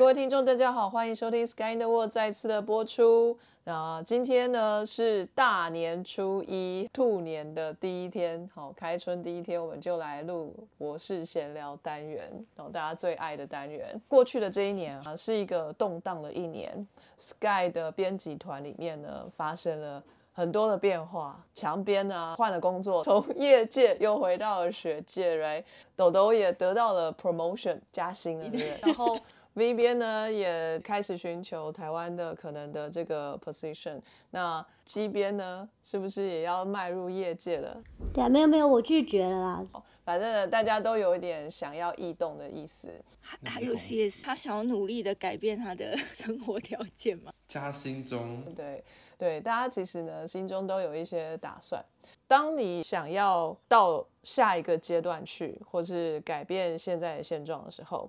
各位听众，大家好，欢迎收听《Sky in the World》再次的播出。那今天呢是大年初一，兔年的第一天，好，开春第一天，我们就来录我是闲聊单元，然后大家最爱的单元。过去的这一年啊，是一个动荡的一年。Sky 的编辑团里面呢，发生了很多的变化，墙边呢换了工作，从业界又回到了学界，right？豆豆也得到了 promotion 加薪了，对不对？然后 V 边呢也开始寻求台湾的可能的这个 position，那 G 边呢是不是也要迈入业界了？对啊，没有没有，我拒绝了啦。反正大家都有一点想要异动的意思。还还有 CS，他想要努力的改变他的生活条件嘛？加薪中，对对，大家其实呢心中都有一些打算。当你想要到下一个阶段去，或是改变现在的现状的时候，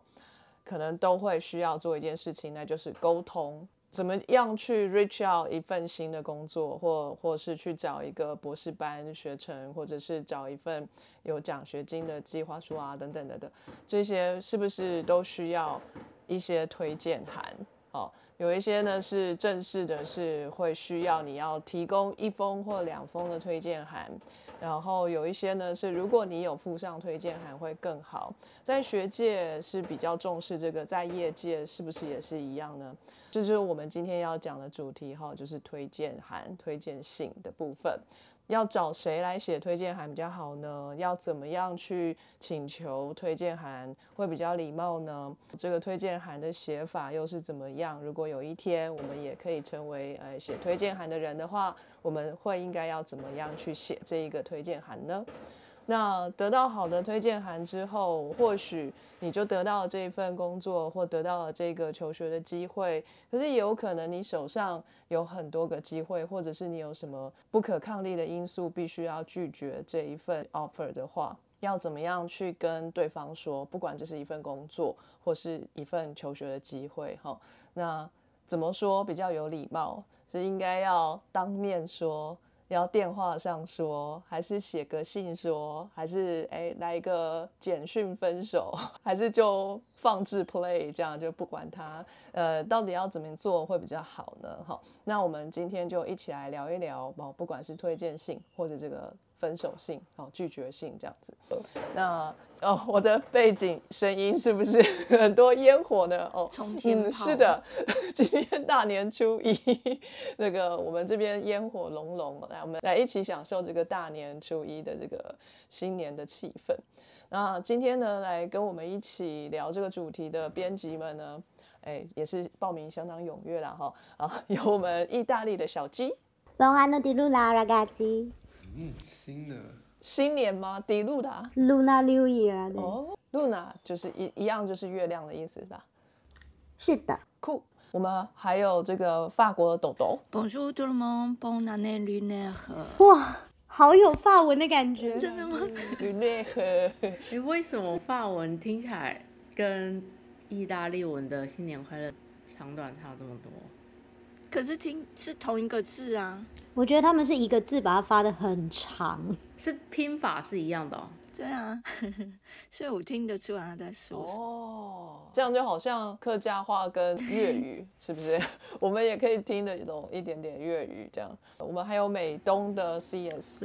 可能都会需要做一件事情，那就是沟通。怎么样去 reach out 一份新的工作，或或是去找一个博士班学程，或者是找一份有奖学金的计划书啊，等等等等，这些是不是都需要一些推荐函？哦，有一些呢是正式的，是会需要你要提供一封或两封的推荐函，然后有一些呢是如果你有附上推荐函会更好。在学界是比较重视这个，在业界是不是也是一样呢？这就是我们今天要讲的主题哈，就是推荐函、推荐信的部分。要找谁来写推荐函比较好呢？要怎么样去请求推荐函会比较礼貌呢？这个推荐函的写法又是怎么样？如果有一天我们也可以成为呃写推荐函的人的话，我们会应该要怎么样去写这一个推荐函呢？那得到好的推荐函之后，或许你就得到了这一份工作，或得到了这个求学的机会。可是也有可能你手上有很多个机会，或者是你有什么不可抗力的因素，必须要拒绝这一份 offer 的话，要怎么样去跟对方说？不管这是一份工作，或是一份求学的机会，哈，那怎么说比较有礼貌？是应该要当面说？要电话上说，还是写个信说，还是哎来一个简讯分手，还是就放置 play 这样就不管他，呃，到底要怎么做会比较好呢？好，那我们今天就一起来聊一聊哦，不管是推荐信或者这个分手信，哦，拒绝信这样子。那哦，我的背景声音是不是 很多烟火呢？哦，嗯，是的，今天大年初一，那个我们这边烟火隆隆，来，我们来一起享受这个大年初一的这个新年的气氛。那今天呢，来跟我们一起聊这个主题的编辑们呢，哎，也是报名相当踊跃了哈。啊，有我们意大利的小鸡，Buon anno di luna ragazzi。嗯，新的。新年吗？迪露达，Luna New Year 哦，Luna 就是一一样，就是月亮的意思是吧？是的，酷。我们还有这个法国的豆豆，Bonjour tout le monde，Bonne année lunaire。哇，好有法文的感觉，真的吗？Lunaire。哎，为什么法文听起来跟意大利文的新年快乐长短差这么多？可是听是同一个字啊。我觉得他们是一个字把它发的很长，是拼法是一样的哦。对啊，所以我听得出来他在说。哦，这样就好像客家话跟粤语 是不是？我们也可以听得懂一点点粤语这样。我们还有美东的 CS。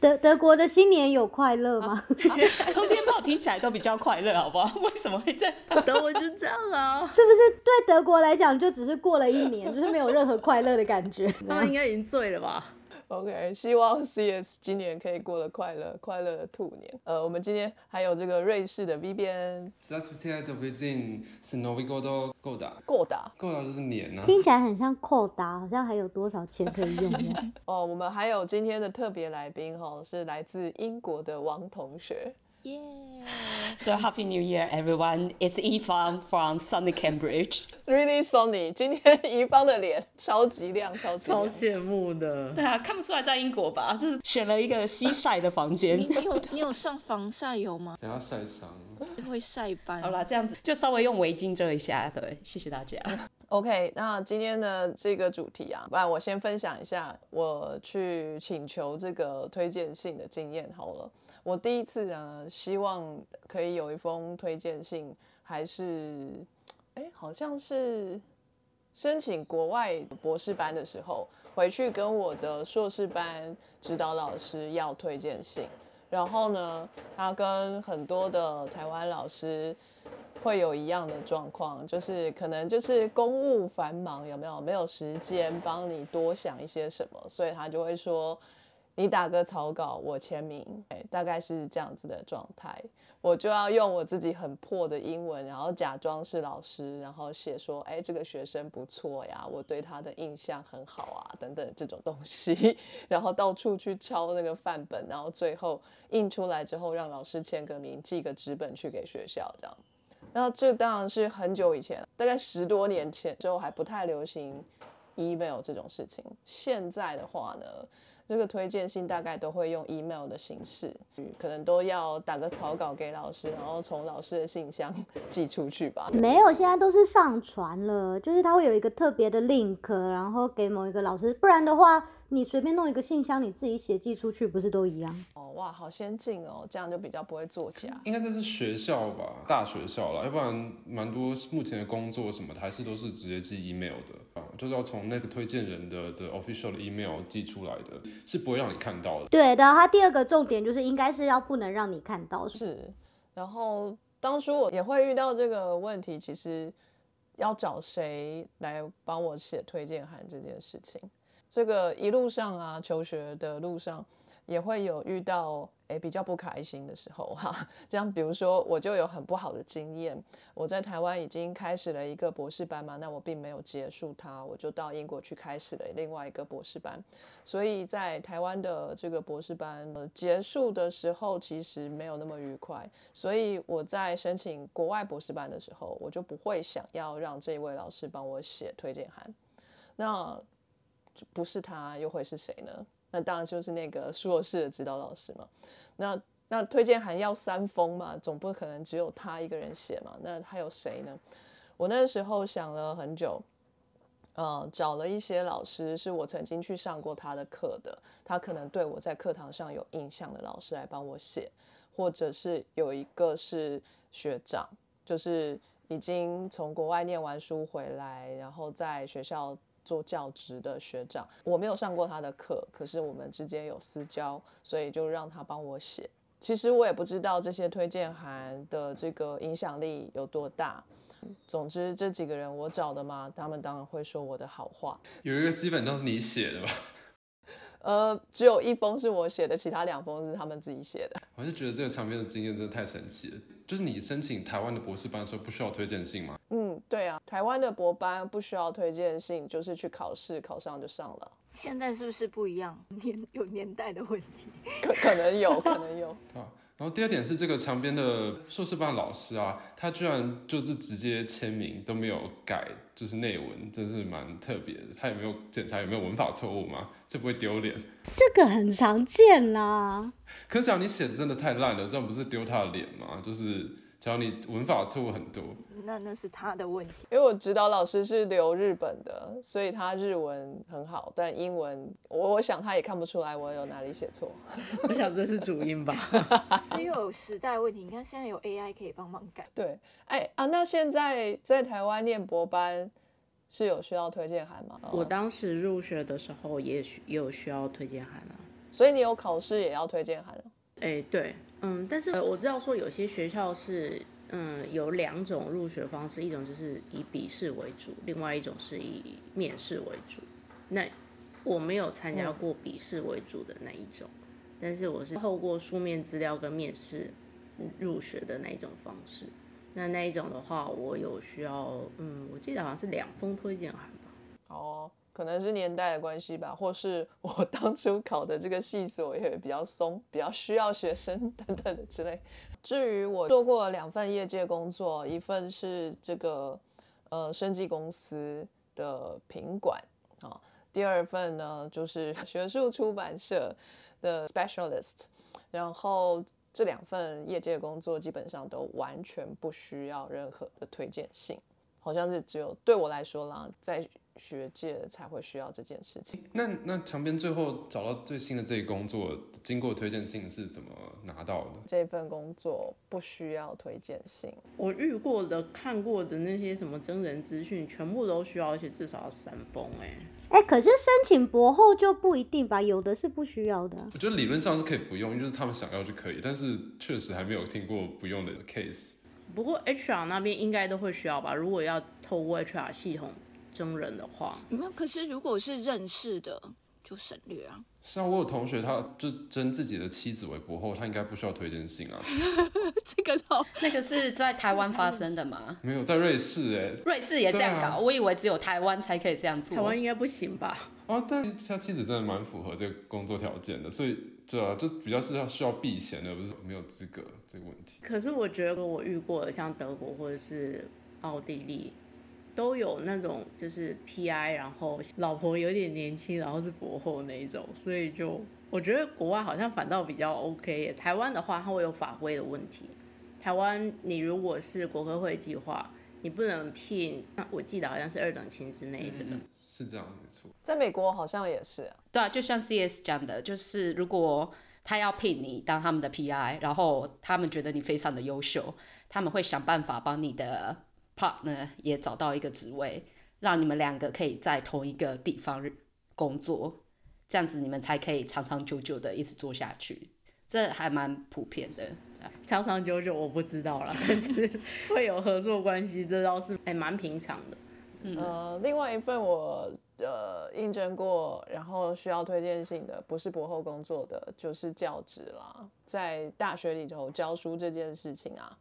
德德国的新年有快乐吗？冲天炮听起来都比较快乐，好不好？为什么会这样？德国就这样啊？是不是对德国来讲就只是过了一年，就是没有任何快乐的感觉？他们应该已经醉了吧 OK，希望 CS 今年可以过得快乐快乐兔年。呃，我们今天还有这个瑞士的 VBN。Within sinovigo 够打，够打，够打就是年啊。听起来很像扣打，好像还有多少钱可以用。哦，我们还有今天的特别来宾哈，是来自英国的王同学。耶！So happy New Year, everyone! It's Yifan from Sunny Cambridge. Really sunny. 今天怡芳的脸超级亮，超级亮。超羡慕的。对啊，看不出来在英国吧？就是选了一个西晒的房间你。你有 你有上防晒油吗？等下晒伤。会晒斑。好啦，这样子就稍微用围巾遮一下。对，谢谢大家。OK，那今天的这个主题啊，不然我先分享一下我去请求这个推荐信的经验好了。我第一次呢，希望可以有一封推荐信，还是哎，好像是申请国外博士班的时候，回去跟我的硕士班指导老师要推荐信，然后呢，他跟很多的台湾老师。会有一样的状况，就是可能就是公务繁忙，有没有没有时间帮你多想一些什么，所以他就会说你打个草稿，我签名，大概是这样子的状态。我就要用我自己很破的英文，然后假装是老师，然后写说，哎，这个学生不错呀，我对他的印象很好啊，等等这种东西，然后到处去抄那个范本，然后最后印出来之后，让老师签个名，寄个纸本去给学校，这样。那这当然是很久以前，大概十多年前之后还不太流行 email 这种事情。现在的话呢，这个推荐信大概都会用 email 的形式，可能都要打个草稿给老师，然后从老师的信箱寄出去吧。没有，现在都是上传了，就是它会有一个特别的 link，然后给某一个老师，不然的话，你随便弄一个信箱，你自己写寄出去，不是都一样？哦，哇，好先进哦，这样就比较不会作假。应该这是学校吧，大学校啦，要不然蛮多目前的工作什么的，还是都是直接寄 email 的啊，就是要从那个推荐人的的 official 的 email 寄出来的，是不会让你看到的。对的，它第二个重点就是应该是要不能让你看到，是，然后当初我也会遇到这个问题，其实要找谁来帮我写推荐函这件事情，这个一路上啊，求学的路上也会有遇到诶比较不开心的时候 哈、这样比如说我就有很不好的经验，我在台湾已经开始了一个博士班嘛，那我并没有结束它，我就到英国去开始了另外一个博士班，所以在台湾的这个博士班、呃、结束的时候，其实没有那么愉快。所以我在申请国外博士班的时候，我就不会想要让这位老师帮我写推荐函。那不是他，又会是谁呢？那当然就是那个硕士的指导老师嘛。那那推荐函要三封嘛，总不可能只有他一个人写嘛。那还有谁呢？我那时候想了很久，呃，找了一些老师，是我曾经去上过他的课的，他可能对我在课堂上有印象的老师来帮我写，或者是有一个是学长，就是已经从国外念完书回来，然后在学校做教职的学长，我没有上过他的课，可是我们之间有私交，所以就让他帮我写。其实我也不知道这些推荐函的这个影响力有多大。总之，这几个人我找的嘛，他们当然会说我的好话。有一个基本都是你写的吧？呃，只有一封是我写的，其他两封是他们自己写的。我就觉得这个场面的经验真的太神奇了。就是你申请台湾的博士班的时候，不需要推荐信吗？嗯，对啊，台湾的博班不需要推荐信，就是去考试，考上就上了。现在是不是不一样？年有年代的问题。可可能有，可能有。啊。然后第二点是这个墙边的硕士班老师啊，他居然就是直接签名都没有改，就是内文，真是蛮特别的。他有没有检查有没有文法错误吗？这不会丢脸？这个很常见啦。可是讲你写的真的太烂了，这样不是丢他的脸吗？就是假如你文法错误很多，那那是他的问题。因为我指导老师是留日本的，所以他日文很好，但英文我我想他也看不出来我有哪里写错。我想这是主因吧。因为有时代问题，你看现在有 AI 可以帮忙改。对，哎啊，那现在在台湾念博班是有需要推荐函吗？我当时入学的时候也需也有需要推荐函啊。所以你有考试也要推荐函啊？哎，对，嗯，但是我知道说有些学校是，嗯，有两种入学方式，一种就是以笔试为主，另外一种是以面试为主。那我没有参加过笔试为主的那一种，但是我是透过书面资料跟面试入学的那一种方式。那那一种的话，我有需要，嗯，我记得好像是两封推荐函吧。哦，可能是年代的关系吧，或是 我当初考的这个系所也比较松，比较需要学生等等的之类。至于我做过两份业界工作，一份是这个呃生技公司的品管啊，第二份呢就是 学术出版社的 specialist，然后这两份业界工作基本上都完全不需要任何的推荐信，好像是只有对我来说啦，在学界才会需要这件事情。那那墙边最后找到最新的这个工作，经过推荐信是怎么拿到的？这份工作不需要推荐信，我遇过的、看过的那些什么真人资讯，全部都需要，而且至少要三封哎、哎、可是申请博后就不一定吧，有的是不需要的啊。我觉得理论上是可以不用，就是他们想要就可以，但是确实还没有听过不用的 case。不过 HR 那边应该都会需要吧？如果要透过 HR 系统征人的话，没有，可是如果是认识的，就省略啊。是啊，我有同学他就征自己的妻子为博后，他应该不需要推荐信啊。这个倒那个是在台湾发生的吗？没有在瑞士哎、瑞士也这样搞，啊我以为只有台湾才可以这样做。台湾应该不行吧？哦，但他妻子真的蛮符合这个工作条件的，所以这、啊、就比较是要需要避嫌的，不是没有资格这个问题。可是我觉得我遇过的，像德国或者是奥地利，都有那种就是 PI，然后老婆有点年轻，然后是博后那一种，所以就我觉得国外好像反倒比较 OK 耶。台湾的话，它会有法规的问题。台湾你如果是国科会计划，你不能聘，我记得好像是二等亲之内的。是这样，没错。在美国好像也是啊、对啊，就像 CS 讲的，就是如果他要聘你当他们的 PI，然后他们觉得你非常的优秀，他们会想办法帮你的 partner 也找到一个职位，让你们两个可以在同一个地方工作，这样子你们才可以长长久久的一直做下去。这还蛮普遍的。长长久久我不知道啦，但是会有合作关系，这倒是还蛮平常的。呃，另外一份我呃应征过，然后需要推荐信的，不是博后工作的，就是教职啦。在大学里头教书这件事情啊，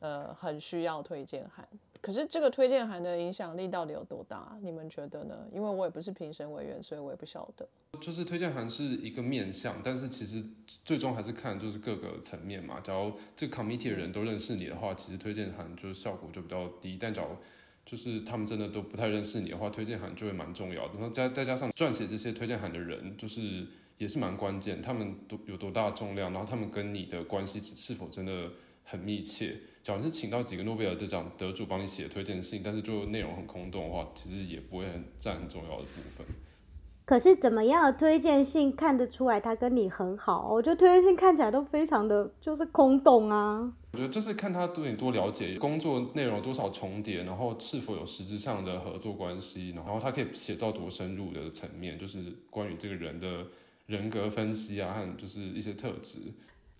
呃，很需要推荐函。可是这个推荐函的影响力到底有多大？你们觉得呢？因为我也不是评审委员，所以我也不晓得。就是推荐函是一个面向，但是其实最终还是看就是各个层面嘛。假如这个 committee 的人都认识你的话，其实推荐函就是效果就比较低。但假如就是他们真的都不太认识你的话，推荐函就会蛮重要的。然后再再加上撰写这些推荐函的人，就是也是蛮关键，他们都有多大重量，然后他们跟你的关系是否真的很密切。假如是请到几个诺贝尔得奖得主帮你写推荐信，但是就内容很空洞的话，其实也不会很占很重要的部分。可是怎么样的推荐信看得出来他跟你很好？我觉得推荐信看起来都非常的就是空洞啊。我觉得就是看他对你多了解，工作内容有多少重叠，然后是否有实质上的合作关系，然后他可以写到多深入的层面，就是关于这个人的人格分析啊，和就是一些特质。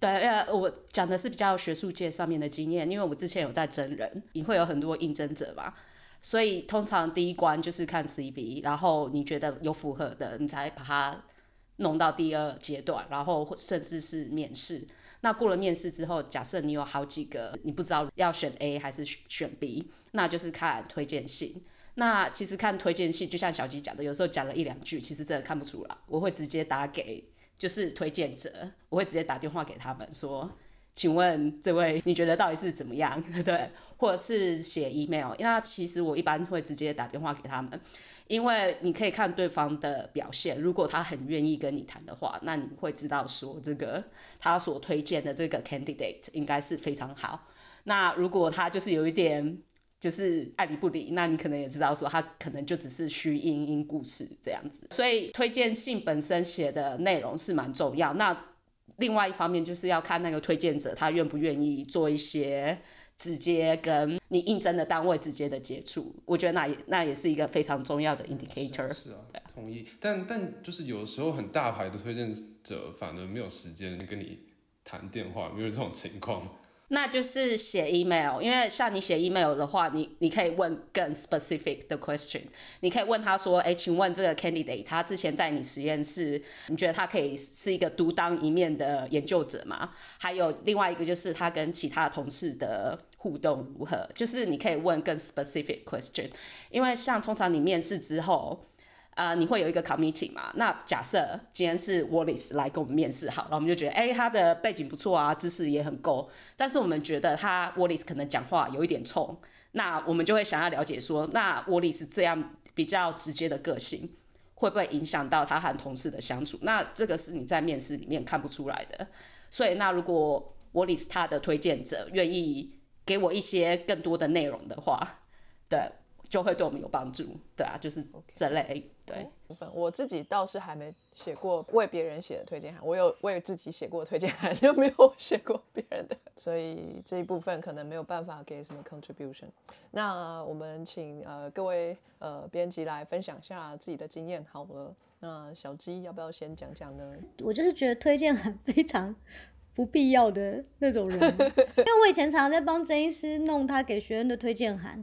对，呃，我讲的是比较学术界上面的经验，因为我之前有在真人，你会有很多应征者嘛，所以通常第一关就是看 CV，然后你觉得有符合的，你才把它弄到第二阶段，然后甚至是面试。那过了面试之后，假设你有好几个，你不知道要选 A 还是选 B，那就是看推荐信。那其实看推荐信，就像小鸡讲的，有时候讲了一两句，其实真的看不出来。我会直接打给就是推荐者，我会直接打电话给他们说，请问这位你觉得到底是怎么样？对，或者是写 email。那其实我一般会直接打电话给他们，因为你可以看对方的表现，如果他很愿意跟你谈的话，那你会知道说这个他所推荐的这个 candidate 应该是非常好。那如果他就是有一点就是爱理不理，那你可能也知道说他可能就只是虚应因故事这样子。所以推荐信本身写的内容是蛮重要。那另外一方面就是要看那个推荐者他愿不愿意做一些直接跟你应征的单位直接的接触，我觉得那也那也是一个非常重要的 indicator。是啊，同意。但但就是有时候很大牌的推荐者反而没有时间跟你谈电话，有没有这种情况？那就是写 email，因为像你写 email 的话，你你可以问更 specific 的 question，你可以问他说，哎，请问这个 candidate 他之前在你实验室，你觉得他可以是一个独当一面的研究者吗？还有另外一个就是他跟其他同事的互动如何？就是你可以问更 specific question，因为像通常你面试之后。呃，你会有一个 committee 嘛？那假设今天是 Wallace 来跟我们面试好，然后我们就觉得，哎，他的背景不错啊，知识也很够，但是我们觉得他 Wallace 可能讲话有一点冲，那我们就会想要了解说，那 Wallace 这样比较直接的个性，会不会影响到他和同事的相处？那这个是你在面试里面看不出来的。所以，那如果 Wallace 他的推荐者愿意给我一些更多的内容的话，对。就会对我们有帮助，对啊，就是这类对部分。我自己倒是还没写过为别人写的推荐函，我有为自己写过推荐函，就没有写过别人的，所以这一部分可能没有办法给什么 contribution。那我们请呃各位呃编辑来分享一下自己的经验好了。那小鸡要不要先讲讲呢？我就是觉得推荐函非常 不必要的那种人，因为我以前常常在帮曾医师弄他给学生的推荐函。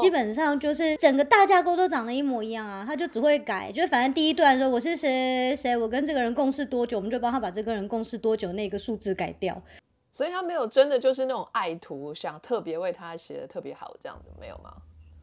基本上就是整个大架构都长得一模一样啊，他就只会改，就反正第一段说我是谁谁，我跟这个人共事多久，我们就帮他把这个人共事多久那个数字改掉。所以他没有真的就是那种爱徒，想特别为他写的特别好这样子，没有吗？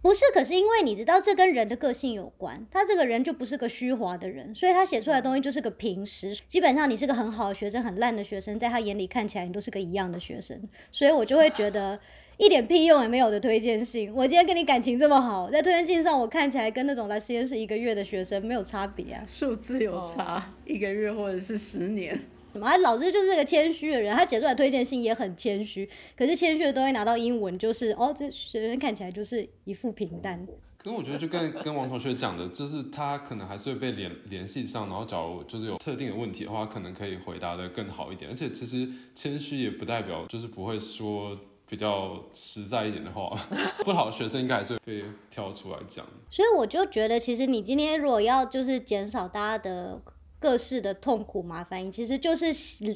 不是，可是因为你知道这跟人的个性有关，他这个人就不是个虚华的人，所以他写出来的东西就是个平时。基本上你是个很好的学生，很烂的学生，在他眼里看起来你都是个一样的学生，所以我就会觉得。一点屁用也没有的推荐信，我今天跟你感情这么好，在推荐信上我看起来跟那种来实验室一个月的学生没有差别啊，数字有差，一个月或者是十年。什么？老师就是个谦虚的人，他写出来推荐信也很谦虚，可是谦虚的东西拿到英文就是哦，这学生看起来就是一副平淡。可是我觉得就跟跟王同学讲的，就是他可能还是会被联联系上，然后假如就是有特定的问题的话，可能可以回答的更好一点。而且其实谦虚也不代表就是不会说。比较实在一点的话，不好的学生应该还是会被挑出来讲。所以我就觉得，其实你今天如果要就是减少大家的各式的痛苦麻烦，其实就是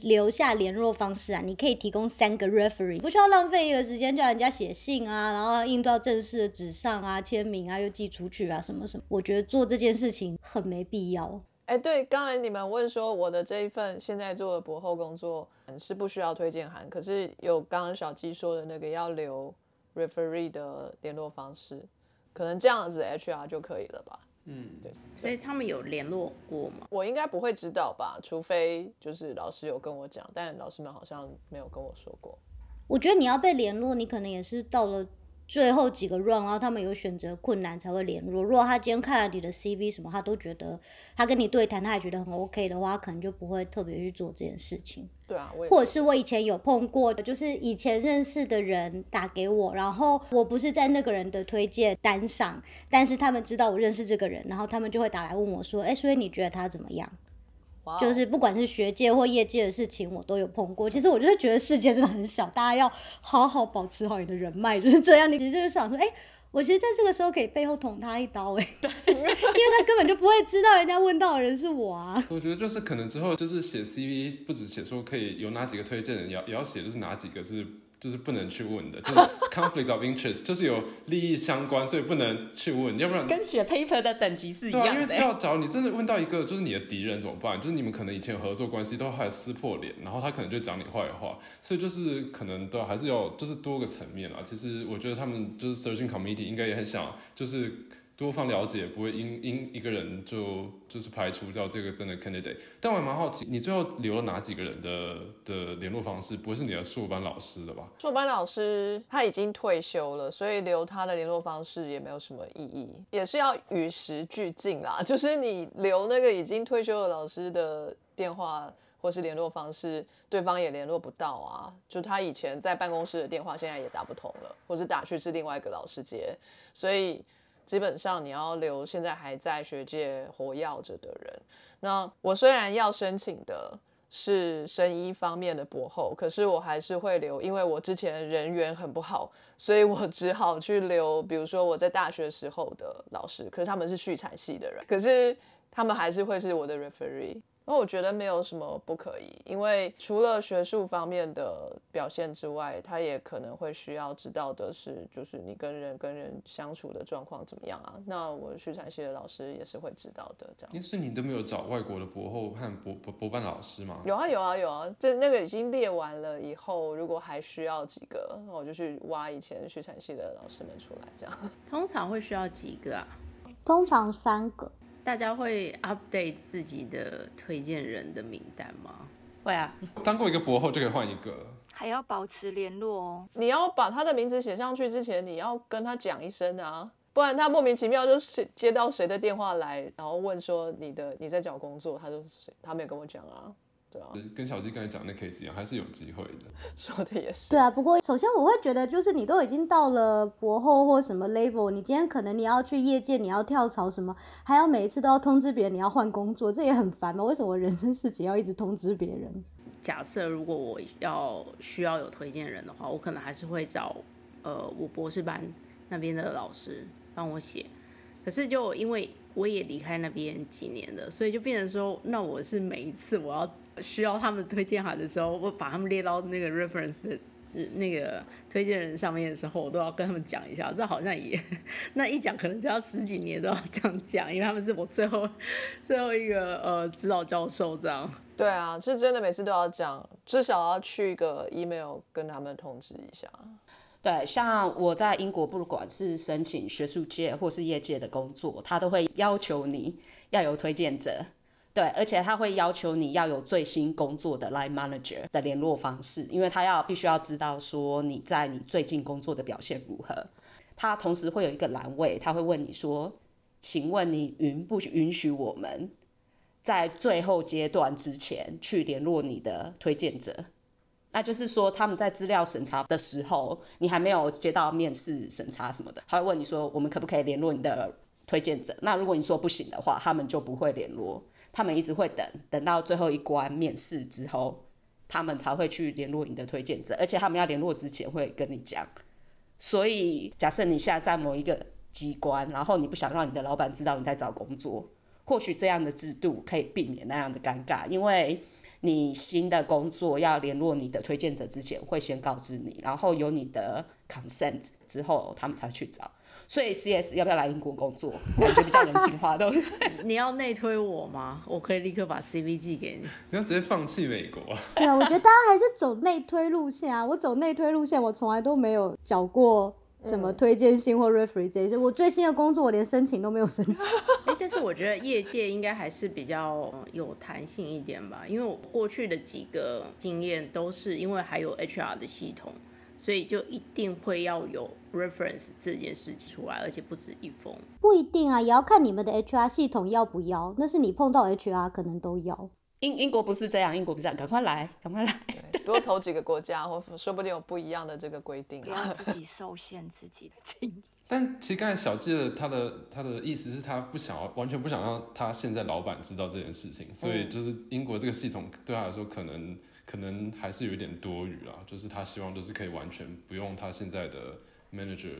留下联络方式啊。你可以提供三个 referee，不需要浪费一个时间叫人家写信啊，然后印到正式的纸上啊，签名啊，又寄出去啊，什么什么。我觉得做这件事情很没必要。哎，对，刚才你们问说我的这一份现在做的博后工作是不需要推荐函，可是有刚刚小鸡说的那个要留 referee 的联络方式，可能这样子 HR 就可以了吧？嗯，对。所以他们有联络过吗？我应该不会知道吧，除非就是老师有跟我讲，但老师们好像没有跟我说过。我觉得你要被联络，你可能也是到了。最后几个 round，然后他们有选择困难才会联络。如果他今天看了你的 CV 什么，他都觉得他跟你对谈，他也觉得很 OK 的话，可能就不会特别去做这件事情。对啊，或者是我以前有碰过，就是以前认识的人打给我，然后我不是在那个人的推荐单上，但是他们知道我认识这个人，然后他们就会打来问我说：“哎，所以你觉得他怎么样？”就是不管是学界或业界的事情，我都有碰过。其实我就是觉得世界真的很小，大家要好好保持好你的人脉，就是这样。你其实就是想说，哎，我其实在这个时候可以背后捅他一刀，哎，因为他根本就不会知道人家问到的人是我啊。我觉得就是可能之后就是写 CV，不止写说可以有哪几个推荐人，也也要写就是哪几个是。就是不能去问的，就是 conflict of interest，就是有利益相关，所以不能去问，要不然跟写 paper 的等级是一样的。对啊，因为要找你真的问到一个就是你的敌人怎么办？就是你们可能以前有合作关系，都还撕破脸，然后他可能就讲你坏话，所以就是可能都还是要就是多个层面啊。其实我觉得他们就是 searching committee 应该也很想就是。多方了解，不会因因一个人就就是排除掉这个真的 candidate。但我还蛮好奇，你最后留了哪几个人的的联络方式？不会是你的硕班老师的吧？硕班老师他已经退休了，所以留他的联络方式也没有什么意义，也是要与时俱进啦。就是你留那个已经退休的老师的电话或是联络方式，对方也联络不到啊。就他以前在办公室的电话，现在也打不通了，或是打去是另外一个老师接，所以。基本上你要留现在还在学界活耀着的人。那我虽然要申请的是生医方面的博后，可是我还是会留，因为我之前人缘很不好，所以我只好去留。比如说我在大学时候的老师，可是他们是畜产系的人，可是他们还是会是我的 referee。那我觉得没有什么不可以，因为除了学术方面的表现之外，他也可能会需要知道的是，就是你跟人跟人相处的状况怎么样啊？那我畜产系的老师也是会知道的，这样。但是你都没有找外国的博后和博博博班老师吗？有啊有啊有啊，这那个已经列完了以后，如果还需要几个，那我就去挖以前畜产系的老师们出来，这样。通常会需要几个啊？通常三个。大家会 update 自己的推荐人的名单吗？会啊，当过一个博后就可以换一个。还要保持联络哦。你要把他的名字写上去之前，你要跟他讲一声啊，不然他莫名其妙就接接到谁的电话来，然后问说你的你在找工作，他就谁他没有跟我讲啊，对啊，跟小鸡刚才讲的 case 一样，还是有机会的。说的也是。对啊，不过首先我会觉得，就是你都已经到了博后或什么 label，你今天可能你要去业界，你要跳槽什么，还要每一次都要通知别人你要换工作，这也很烦嘛。为什么我人生事情要一直通知别人？假设如果我要需要有推荐人的话，我可能还是会找呃我博士班那边的老师帮我写。可是就因为我也离开那边几年了，所以就变成说，那我是每一次我要需要他们推荐函的时候，我把他们列到那个 reference 的呃那个推荐人上面的时候，我都要跟他们讲一下。这好像也 那一讲可能就要十几年都要这样讲，因为他们是我最后 最后一个呃指导教授这样。对啊，是真的每次都要讲，至少要去一个 email 跟他们通知一下。对，像我在英国，不管是申请学术界或是业界的工作，他都会要求你要有推荐者。对，而且他会要求你要有最新工作的 line manager 的联络方式，因为他要必须要知道说你在你最近工作的表现如何。他同时会有一个栏位，他会问你说，请问你允不允许我们在最后阶段之前去联络你的推荐者？那就是说，他们在资料审查的时候，你还没有接到面试审查什么的，他会问你说，我们可不可以联络你的推荐者？那如果你说不行的话，他们就不会联络，他们一直会等，等到最后一关面试之后，他们才会去联络你的推荐者，而且他们要联络之前会跟你讲。所以，假设你现在在某一个机关，然后你不想让你的老板知道你在找工作，或许这样的制度可以避免那样的尴尬，因为。你新的工作要联络你的推荐者之前，会先告知你，然后有你的 consent 之后，他们才去找。所以 CS 要不要来英国工作？感觉比较人性化，都。你要内推我吗？我可以立刻把 CV 寄给你。你要直接放弃美国？对啊，我觉得大家还是走内推路线啊。我走内推路线，我从来都没有缴过。什么推荐信或 referee 这些，我最新的工作我连申请都没有申请。哎，但是我觉得业界应该还是比较有弹性一点吧，因为我过去的几个经验都是因为还有 HR 的系统，所以就一定会要有 reference 这件事情出来，而且不止一封。不一定啊，也要看你们的 HR 系统要不要，那是你碰到 HR 可能都要。英英国不是这样，英国不是这样，赶快来，赶快来，多投几个国家，或说不定有不一样的这个规定。不要自己受限自己的经验。但其实刚才小季的他的他的意思是他不想要完全不想让他现在老板知道这件事情，所以就是英国这个系统对他来说可能可能还是有一点多余啦，就是他希望就是可以完全不用他现在的 manager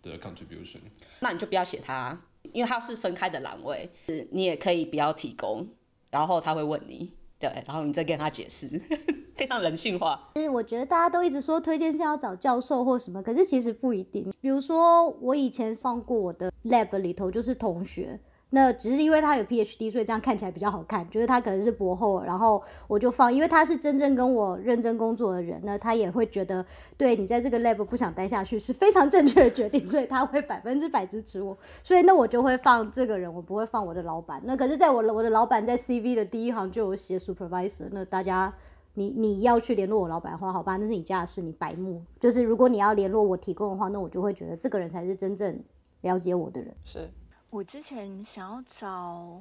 的 contribution。那你就不要写他，因为他是分开的栏位，你也可以不要提供。然后他会问你，对，然后你再跟他解释，非常人性化。其实我觉得大家都一直说推荐是要找教授或什么，可是其实不一定。比如说我以前放过我的 lab 里头就是同学。那只是因为他有 PhD，所以这样看起来比较好看。就是他可能是博后，然后我就放，因为他是真正跟我认真工作的人，那他也会觉得对你在这个 level 不想待下去是非常正确的决定，所以他会百分之百支持我。所以那我就会放这个人，我不会放我的老板。那可是在我我的老板在 CV 的第一行就有写 supervisor。那大家你你要去联络我老板的话，好吧，那是你家的事，你白目。就是如果你要联络我提供的话，那我就会觉得这个人才是真正了解我的人。是。我之前想要找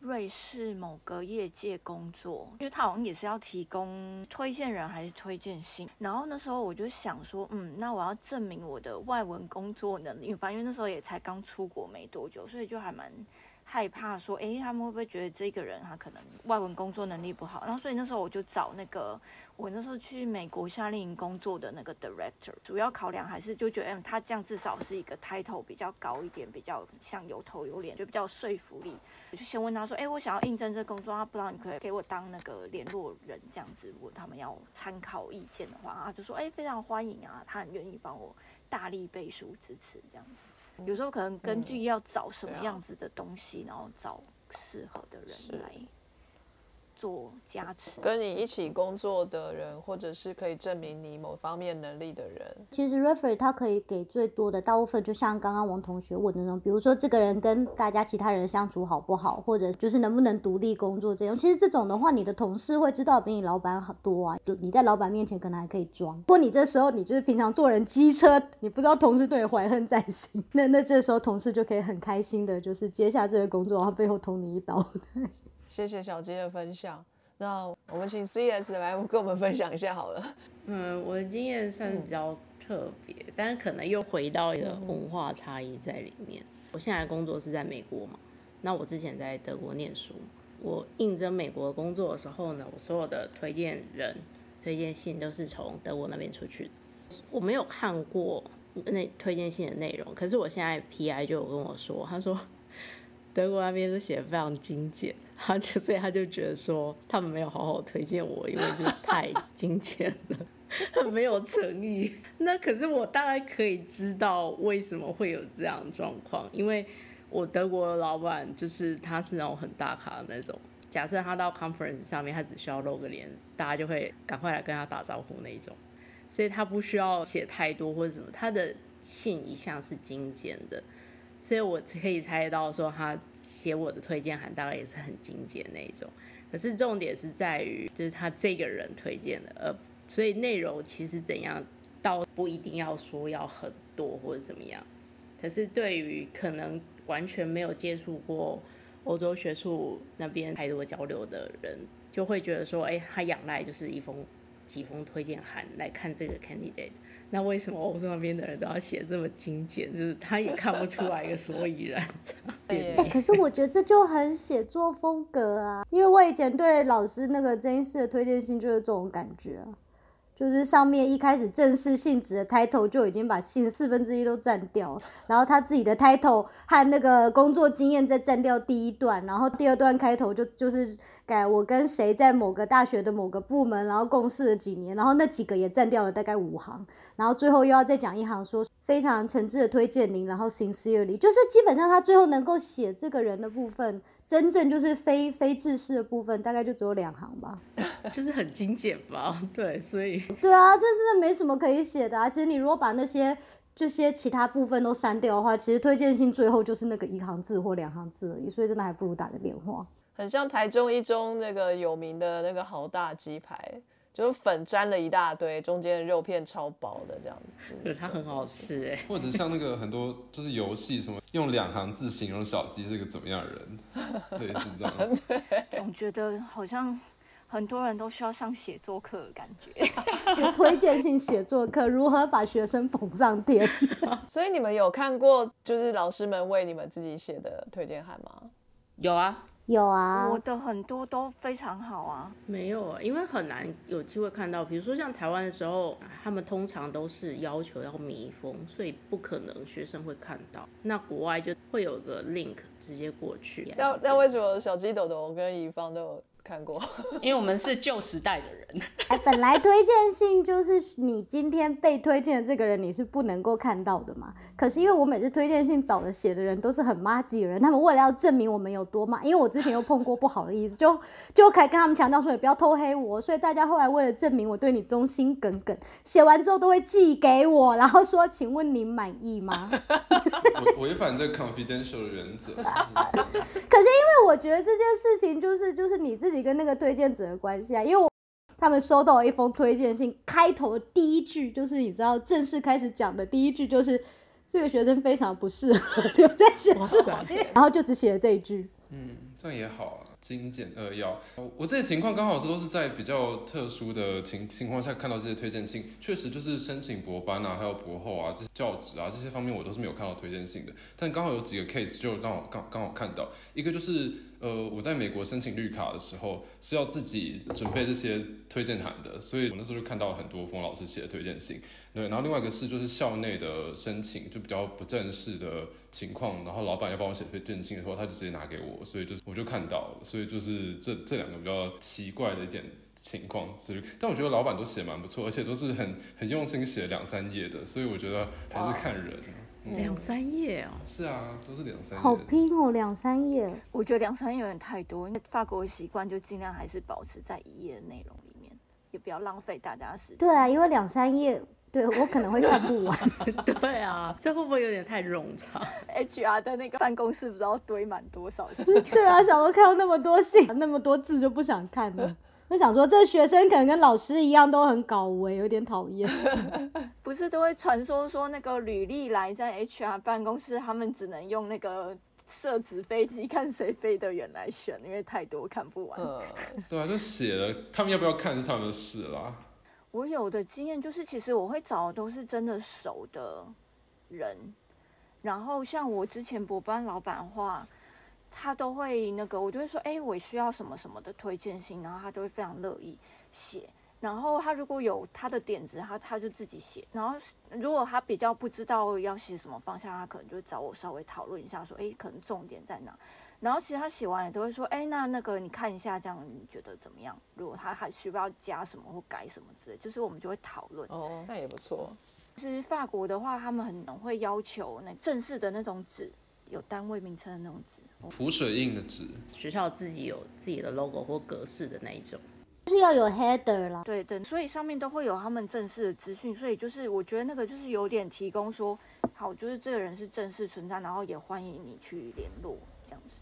瑞士某个业界工作，因为他好像也是要提供推荐人还是推荐信。然后那时候我就想说，嗯，那我要证明我的外文工作能力，反正因为那时候也才刚出国没多久，所以就还蛮害怕说，诶，他们会不会觉得这个人他可能外文工作能力不好？然后所以那时候我就找那个。我那时候去美国夏令营工作的那个 director，主要考量还是就觉得，他这样至少是一个 title 比较高一点，比较像有头有脸，就比较有说服力。我就先问他说，哎，我想要应征这工作，他不知道你可以给我当那个联络人这样子，如果他们要参考意见的话，他就说，哎，非常欢迎啊，他很愿意帮我大力背书支持这样子。有时候可能根据要找什么样子的东西，然后找适合的人来。做加持。跟你一起工作的人，或者是可以证明你某方面能力的人，其实 referee 他可以给最多的大部分，就像刚刚王同学问的那种，比如说这个人跟大家其他人相处好不好，或者就是能不能独立工作这样。其实这种的话，你的同事会知道比你老板很多啊，你在老板面前可能还可以装。不过你这时候你就是平常做人机车，你不知道同事对你怀恨在心，那那这时候同事就可以很开心的，就是接下这个工作，然后背后捅你一刀。谢谢小鸡的分享。那我们请 CS 来跟我们分享一下好了。嗯，我的经验算是比较特别，但是可能又回到一个文化差异在里面。我现在工作是在美国嘛，那我之前在德国念书，我应征美国工作的时候呢，我所有的推荐人、推荐信都是从德国那边出去的。我没有看过那推荐信的内容，可是我现在 PI 就有跟我说，他说 德国那边都写的非常精简，他就所以他就觉得说他们没有好好推荐我，因为就太精简了。很没有诚意。那可是我大概可以知道为什么会有这样状况，因为我德国的老板就是他是那种很大咖的那种。假设他到 conference 上面，他只需要露个脸，大家就会赶快来跟他打招呼那一种，所以他不需要写太多或者什么，他的信一向是精简的，所以我可以猜到说他写我的推荐函大概也是很精简那一种。可是重点是在于，就是他这个人推荐的，呃所以内容其实怎样，倒不一定要说要很多或者怎么样。可是对于可能完全没有接触过欧洲学术那边太多交流的人，就会觉得说，哎，他仰赖就是一封几封推荐函来看这个 candidate。那为什么欧洲那边的人都要写这么精简？就是他也看不出来一个所以然。对哎、可是我觉得这就很写作风格啊，因为我以前对老师那个真实的推荐信就是这种感觉啊，就是上面一开始正式性质的 title 就已经把信四分之一都占掉，然后他自己的 title 和那个工作经验再占掉第一段，然后第二段开头就就是改我跟谁在某个大学的某个部门，然后共事了几年，然后那几个也占掉了大概五行，然后最后又要再讲一行说非常诚挚的推荐您，然后 sincerely，就是基本上他最后能够写这个人的部分，真正就是非非制式的部分，大概就只有两行吧。就是很精简吧？对，所以 对啊，这真的没什么可以写的啊。其实你如果把那些这些其他部分都删掉的话，其实推荐信最后就是那个一行字或两行字而已，所以真的还不如打个电话。很像台中一中那个有名的那个豪大鸡排，就是粉沾了一大堆，中间的肉片超薄的这样子。可是它很好吃哎、或者像那个很多就是游戏什么用两行字形容小鸡是个怎么样的人，类似这样。总觉得好像很多人都需要上写作课的感觉。就 推荐性写作课如何把学生捧上天。所以你们有看过就是老师们为你们自己写的推荐函吗？有啊，有啊，我的很多都非常好啊，没有啊，因为很难有机会看到。比如说像台湾的时候，他们通常都是要求要密封，所以不可能学生会看到。那国外就会有个 link 直接过去。那那为什么小鸡豆豆跟乙方都有看过？因为我们是旧时代的人，哎，本来推荐信就是你今天被推荐的这个人你是不能够看到的嘛。可是因为我每次推荐信找的写的人都是很妈鸡的人，他们为了要证明我们有多妈，因为我之前又碰过不好的意思，就就还跟他们强调说也不要偷黑我，所以大家后来为了证明我对你忠心耿耿，写完之后都会寄给我，然后说请问您满意吗？我违反这 confidential 的原则。可是因为我觉得这件事情就是就是你自己跟那个推荐者的关系啊，因为我他们收到了一封推荐信，开头的第一句就是你知道正式开始讲的第一句就是这个学生非常不适合留在学术界，然后就只写了这一句。嗯，这样也好啊，精简扼要。我我这些情况刚好是都是在比较特殊的情情况下看到这些推荐信，确实就是申请博班啊，还有博后啊，这些教职啊这些方面我都是没有看到推荐信的。但刚好有几个 case 就让我刚刚好看到，一个就是呃我在美国申请绿卡的时候是要自己准备这些推荐函的，所以我那时候就看到很多冯老师写的推荐信。对，然后另外一个是就是校内的申请就比较不正式的情况，然后老板要帮我写推荐信的时候，他就直接拿给我，所以就是我就看到了，所以就是这这两个比较奇怪的一点情况，所以但我觉得老板都写蛮不错，而且都是很很用心写两三页的，所以我觉得还是看人。两三页哦，是啊，都是两三好。拼哦，两三页。我觉得两三页有点太多，因为法国的习惯就尽量还是保持在一页的内容里面，也不要浪费大家的时间。对啊，因为两三页，对我可能会看不完。对啊，这会不会有点太冗长？HR 的那个办公室不知道堆满多少信。对啊，想说看到那么多信，那么多字就不想看了。就想说，这学生可能跟老师一样都很搞维，有点讨厌。不是都会传说说那个履历来在 HR 办公室，他们只能用那个设置飞机看谁飞得远来选，因为太多看不完。呃，对啊，就写了，他们要不要看是他们的事啦。我有的经验就是，其实我会找的都是真的熟的人，然后像我之前博班老板的话，他都会那个，我就会说，哎，我需要什么什么的推荐信，然后他都会非常乐意写。然后他如果有他的点子，他他就自己写。然后如果他比较不知道要写什么方向，他可能就会找我稍微讨论一下，说，哎，可能重点在哪。然后其实他写完也都会说，哎，那那个你看一下，这样你觉得怎么样？如果他还需不要加什么或改什么之类，就是我们就会讨论。哦，那也不错。其实法国的话，他们很会要求那正式的那种纸，有单位名称的那种纸。浮水印的纸，学校自己有自己的 logo 或格式的那一种。就是要有 header 啦。对对，所以上面都会有他们正式的资讯，所以就是我觉得那个就是有点提供说，好，就是这个人是正式存在，然后也欢迎你去联络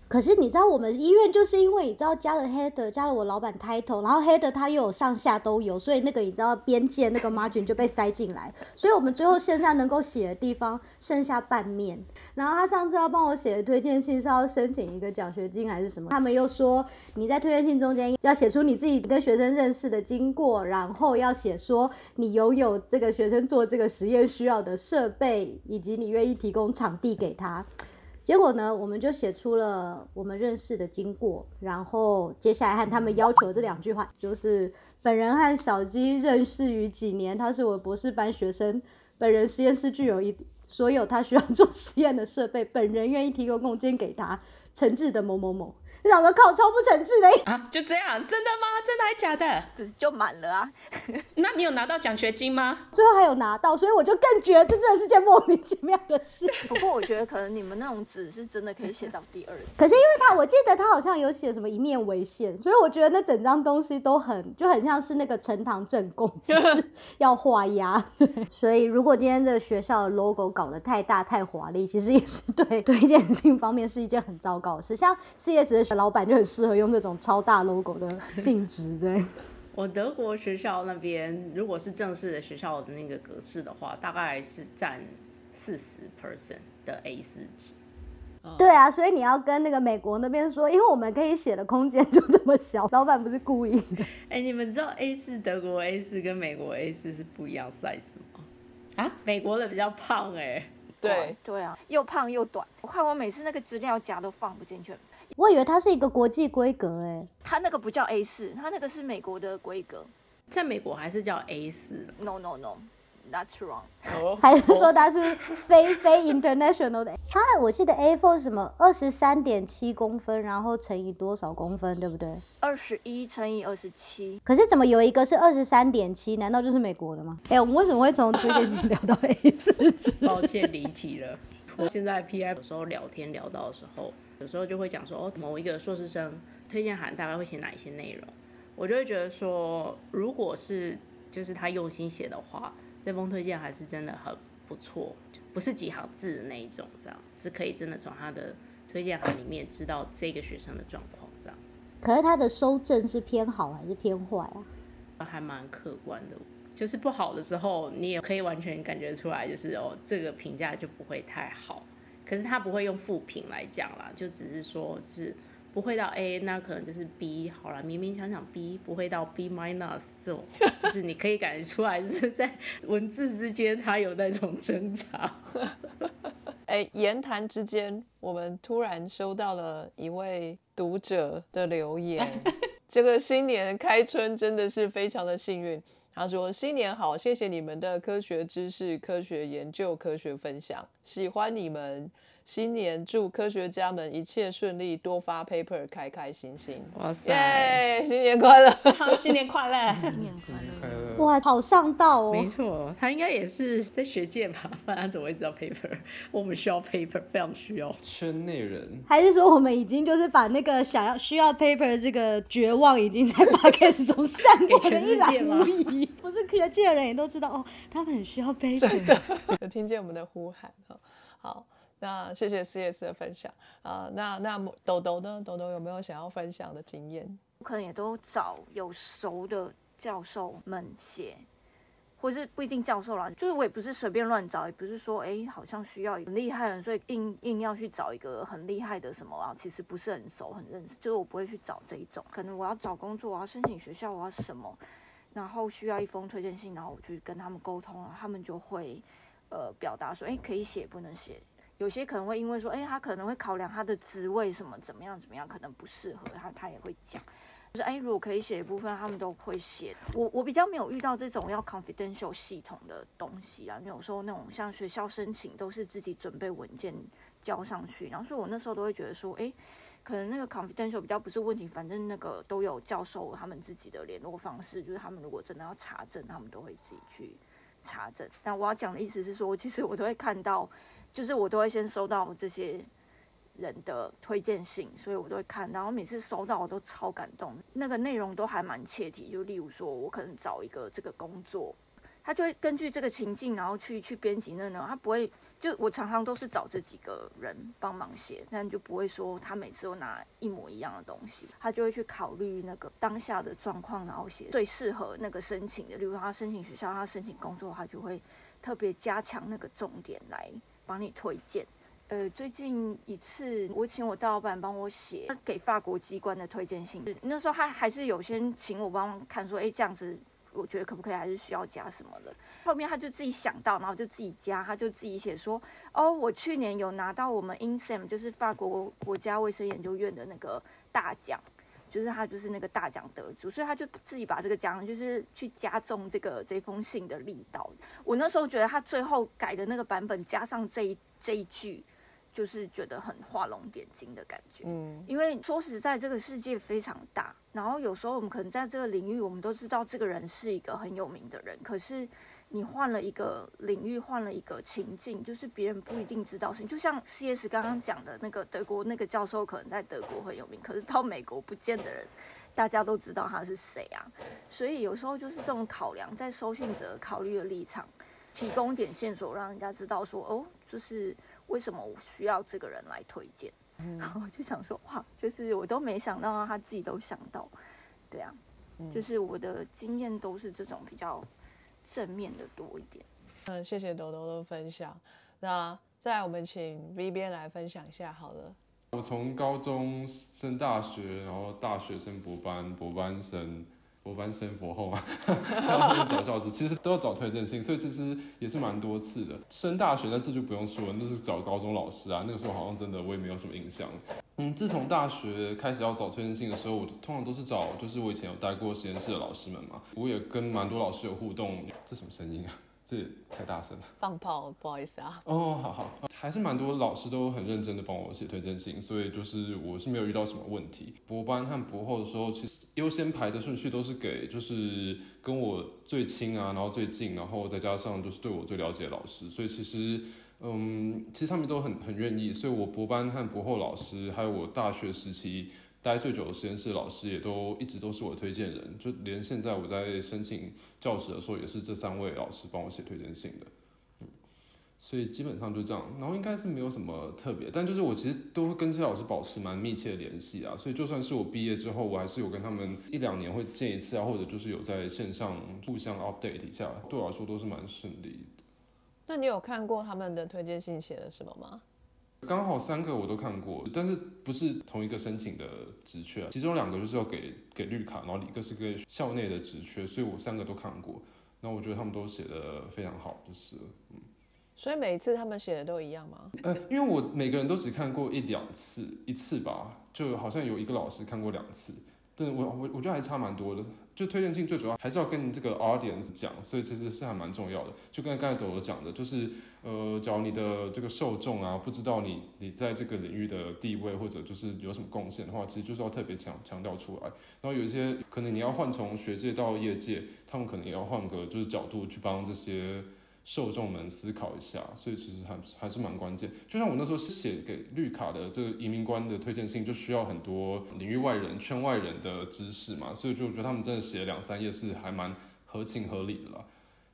可是你知道，我们医院就是因为你知道加了 head，加了我老板 title，然后 header 它又有上下都有，所以那个你知道边界那个 margin 就被塞进来，所以我们最后剩下能够写的地方剩下半面。然后他上次要帮我写的推荐信是要申请一个奖学金还是什么？他们又说你在推荐信中间要写出你自己跟学生认识的经过，然后要写说你拥有这个学生做这个实验需要的设备，以及你愿意提供场地给他。结果呢，我们就写出了我们认识的经过，然后接下来和他们要求这两句话，就是本人和小鸡认识于几年，他是我博士班学生，本人实验室具有一所有他需要做实验的设备，本人愿意提供空间给他，诚挚的某某某。就想说靠，超不诚挚的，啊，就这样，真的吗？真的还假的？只是就满了啊！那你有拿到奖学金吗？最后还有拿到，所以我就更觉得这真的是件莫名其妙的事。不过我觉得可能你们那种纸是真的可以写到第二次。可是因为他，我记得他好像有写什么一面为限，所以我觉得那整张东西都很就很像是那个呈堂证供，就是要画押。所以如果今天这个学校的 logo 搞得太大太华丽，其实也是对推荐信方面是一件很糟糕的事。像 CS 的老板就很适合用这种超大 logo 的 性质，对。我德国学校那边，如果是正式的学校的那个格式的话，大概是占四十 percent 的 A 四纸。对啊，所以你要跟那个美国那边说，因为我们可以写的空间就这么小，老板不是故意的。哎、你们知道 A 四德国 A 四跟美国 A 四是不一样 size 吗？啊，美国的比较胖哎、对，对啊，又胖又短。我看我每次那个资料夹都放不进去，我以为它是一个国际规格，哎，它那个不叫 A 四，它那个是美国的规格。在美国还是叫 A 四。No no no，that's wrong。哦，还是说它是非非 international 的？它我记得 A4 是什么二十三点七公分，然后乘以多少公分，对不对？二十一乘以二十七，可是怎么有一个是二十三点七？难道就是美国的吗？哎、我们为什么会从推荐信聊到 A 四纸？抱歉离题了。我现在 PI 有时候聊天聊到的时候，有时候就会讲说，哦，某一个硕士生推荐函大概会写哪一些内容，我就会觉得说，如果是就是他用心写的话，这封推荐还是真的很不错，不是几行字的那一种，这样是可以真的从他的推荐函里面知道这个学生的状况，这样可是他的收证是偏好还是偏坏啊？还蛮客观的。就是不好的时候，你也可以完全感觉出来，就是哦，这个评价就不会太好。可是他不会用负评来讲啦，就只是说，是不会到 A，那可能就是 B 好了，勉勉强强 B 不会到 B minus 这种，就是你可以感觉出来，就是在文字之间他有那种挣扎。哎，言谈之间，我们突然收到了一位读者的留言。这个新年开春真的是非常的幸运，他说：“新年好，谢谢你们的科学知识、科学研究、科学分享，喜欢你们。新年祝科学家们一切顺利，多发 paper，开开心心。哇塞，耶，新年快乐！好，新年快乐！新年快乐！哇，好上道哦。没错，他应该也是在学界吧，不然他怎么会知道 paper？我们需要 paper，非常需要。圈内人，还是说我们已经就是把那个想要需要 paper 的这个绝望，已经在 podcast 中散播的一览无遗？不是科界的人也都知道哦，他们很需要 paper。有听见我们的呼喊哈？好。那谢谢 C.S 的分享啊，那那豆豆呢？豆豆有没有想要分享的经验？我可能也都找有熟的教授们写，或是不一定教授啦，就是我也不是随便乱找，也不是说哎好像需要很厉害人，所以硬硬要去找一个很厉害的什么啊，其实不是很熟很认识，就是我不会去找这一种。可能我要找工作，我要申请学校，我要什么，然后需要一封推荐信，然后我去跟他们沟通了，他们就会呃表达说，哎可以写不能写。有些可能会因为说，哎，他可能会考量他的职位什么怎么样怎么样，可能不适合他，他也会讲，就是哎，如果可以写一部分，他们都会写。我我比较没有遇到这种要 confidential 系统的东西啊，有时候那种像学校申请都是自己准备文件交上去，然后所以我那时候都会觉得说，哎，可能那个 confidential 比较不是问题，反正那个都有教授他们自己的联络方式，就是他们如果真的要查证，他们都会自己去查证。但我要讲的意思是说，其实我都会看到。就是我都会先收到这些人的推荐信，所以我都会看，然后每次收到我都超感动，那个内容都还蛮切题。就例如说，我可能找一个这个工作，他就会根据这个情境，然后去去编辑那呢，他不会就我常常都是找这几个人帮忙写，但就不会说他每次都拿一模一样的东西，他就会去考虑那个当下的状况，然后写最适合那个申请的。例如他申请学校，他申请工作，他就会特别加强那个重点来。帮你推荐，呃，最近一次我请我大老板帮我写给法国机关的推荐信，那时候他还是有先请我帮忙看说，哎，这样子我觉得可不可以，还是需要加什么的。后面他就自己想到，然后就自己加，他就自己写说，哦，我去年有拿到我们 INSEM，就是法国国家卫生研究院的那个大奖。就是他就是那个大奖得主，所以他就自己把这个奖就是去加重这个这封信的力道。我那时候觉得他最后改的那个版本加上这一这一句，就是觉得很画龙点睛的感觉。嗯，因为说实在，这个世界非常大，然后有时候我们可能在这个领域，我们都知道这个人是一个很有名的人，可是。你换了一个领域，换了一个情境，就是别人不一定知道事情。就像 C.S. 刚刚讲的那个德国那个教授，可能在德国很有名，可是到美国不见的人，大家都知道他是谁啊。所以有时候就是这种考量，在收信者考虑的立场，提供点线索，让人家知道说，哦，就是为什么我需要这个人来推荐。然后我就想说，哇，就是我都没想到，啊他自己都想到，对啊，就是我的经验都是这种比较。正面的多一点。嗯，谢谢豆豆的分享。那再我们请 V 边来分享一下，好了。我从高中升大学，然后大学升博班，博班升博班升佛后嘛，找教师，其实都要找推荐信，所以其实也是蛮多次的。升大学那次就不用说了，那是找高中老师啊，那个时候好像真的我也没有什么印象。嗯，自从大学开始要找推荐信的时候，我通常都是找就是我以前有待过实验室的老师们嘛。我也跟蛮多老师有互动。这什么声音啊？这也太大声了。放炮，不好意思啊。哦，好好，还是蛮多老师都很认真的帮我写推荐信，所以就是我是没有遇到什么问题。博班和博后的时候，其实优先排的顺序都是给就是跟我最亲啊，然后最近，然后再加上就是对我最了解的老师，所以其实。嗯，其实他们都很很愿意，所以我博班和博后老师，还有我大学时期待最久的实验室老师，也都一直都是我推荐人，就连现在我在申请教职的时候，也是这三位老师帮我写推荐信的。嗯，所以基本上就这样，然后应该是没有什么特别，但就是我其实都会跟这些老师保持蛮密切的联系啊，所以就算是我毕业之后，我还是有跟他们一两年会见一次啊，或者就是有在线上互相 update 一下，对我来说都是蛮顺利的。那你有看过他们的推荐信写了什么吗？刚好三个我都看过，但是不是同一个申请的职缺，其中两个就是要给给绿卡，然后一个是个校内的职缺，所以我三个都看过。那我觉得他们都写的非常好，就是嗯。所以每一次他们写的都一样吗？呃，因为我每个人都只看过一两次，一次吧，就好像有一个老师看过两次，但我我我觉得还差蛮多的。就推荐信最主要还是要跟你这个 audience 讲，所以其实是还蛮重要的。就跟刚才朵朵讲的，就是呃，假如你的这个受众啊，不知道你你在这个领域的地位或者就是有什么贡献的话，其实就是要特别强强调出来。然后有一些可能你要换从学界到业界，他们可能也要换个就是角度去帮这些。受众们思考一下，所以其实还还是蛮关键。就像我那时候是写给绿卡的这个移民官的推荐信，就需要很多领域外人、圈外人的知识嘛，所以就我觉得他们真的写两三页是还蛮合情合理的啦。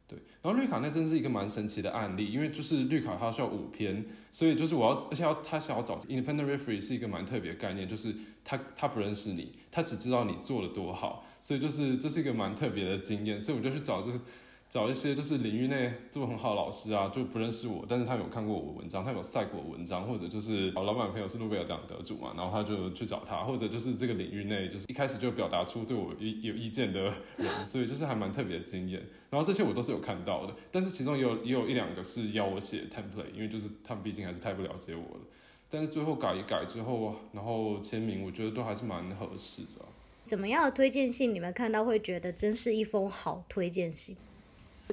对，然后绿卡那真是一个蛮神奇的案例，因为就是绿卡它需要五篇，所以就是我要，而且要他想要找 independent referee 是一个蛮特别的概念，就是他他不认识你，他只知道你做的多好，所以就是这是一个蛮特别的经验，所以我就去找这个。找一些就是领域内做很好的老师啊，就不认识我，但是他有看过我文章，他有晒过我文章，或者就是老板朋友是诺贝尔奖得主嘛，然后他就去找他，或者就是这个领域内就是一开始就表达出对我有意见的人，所以就是还蛮特别的经验。然后这些我都是有看到的，但是其中也有也有一两个是要我写 template，因为就是他们毕竟还是太不了解我了。但是最后改一改之后，然后签名，我觉得都还是蛮合适的。怎么样的推荐信你们看到会觉得真是一封好推荐信？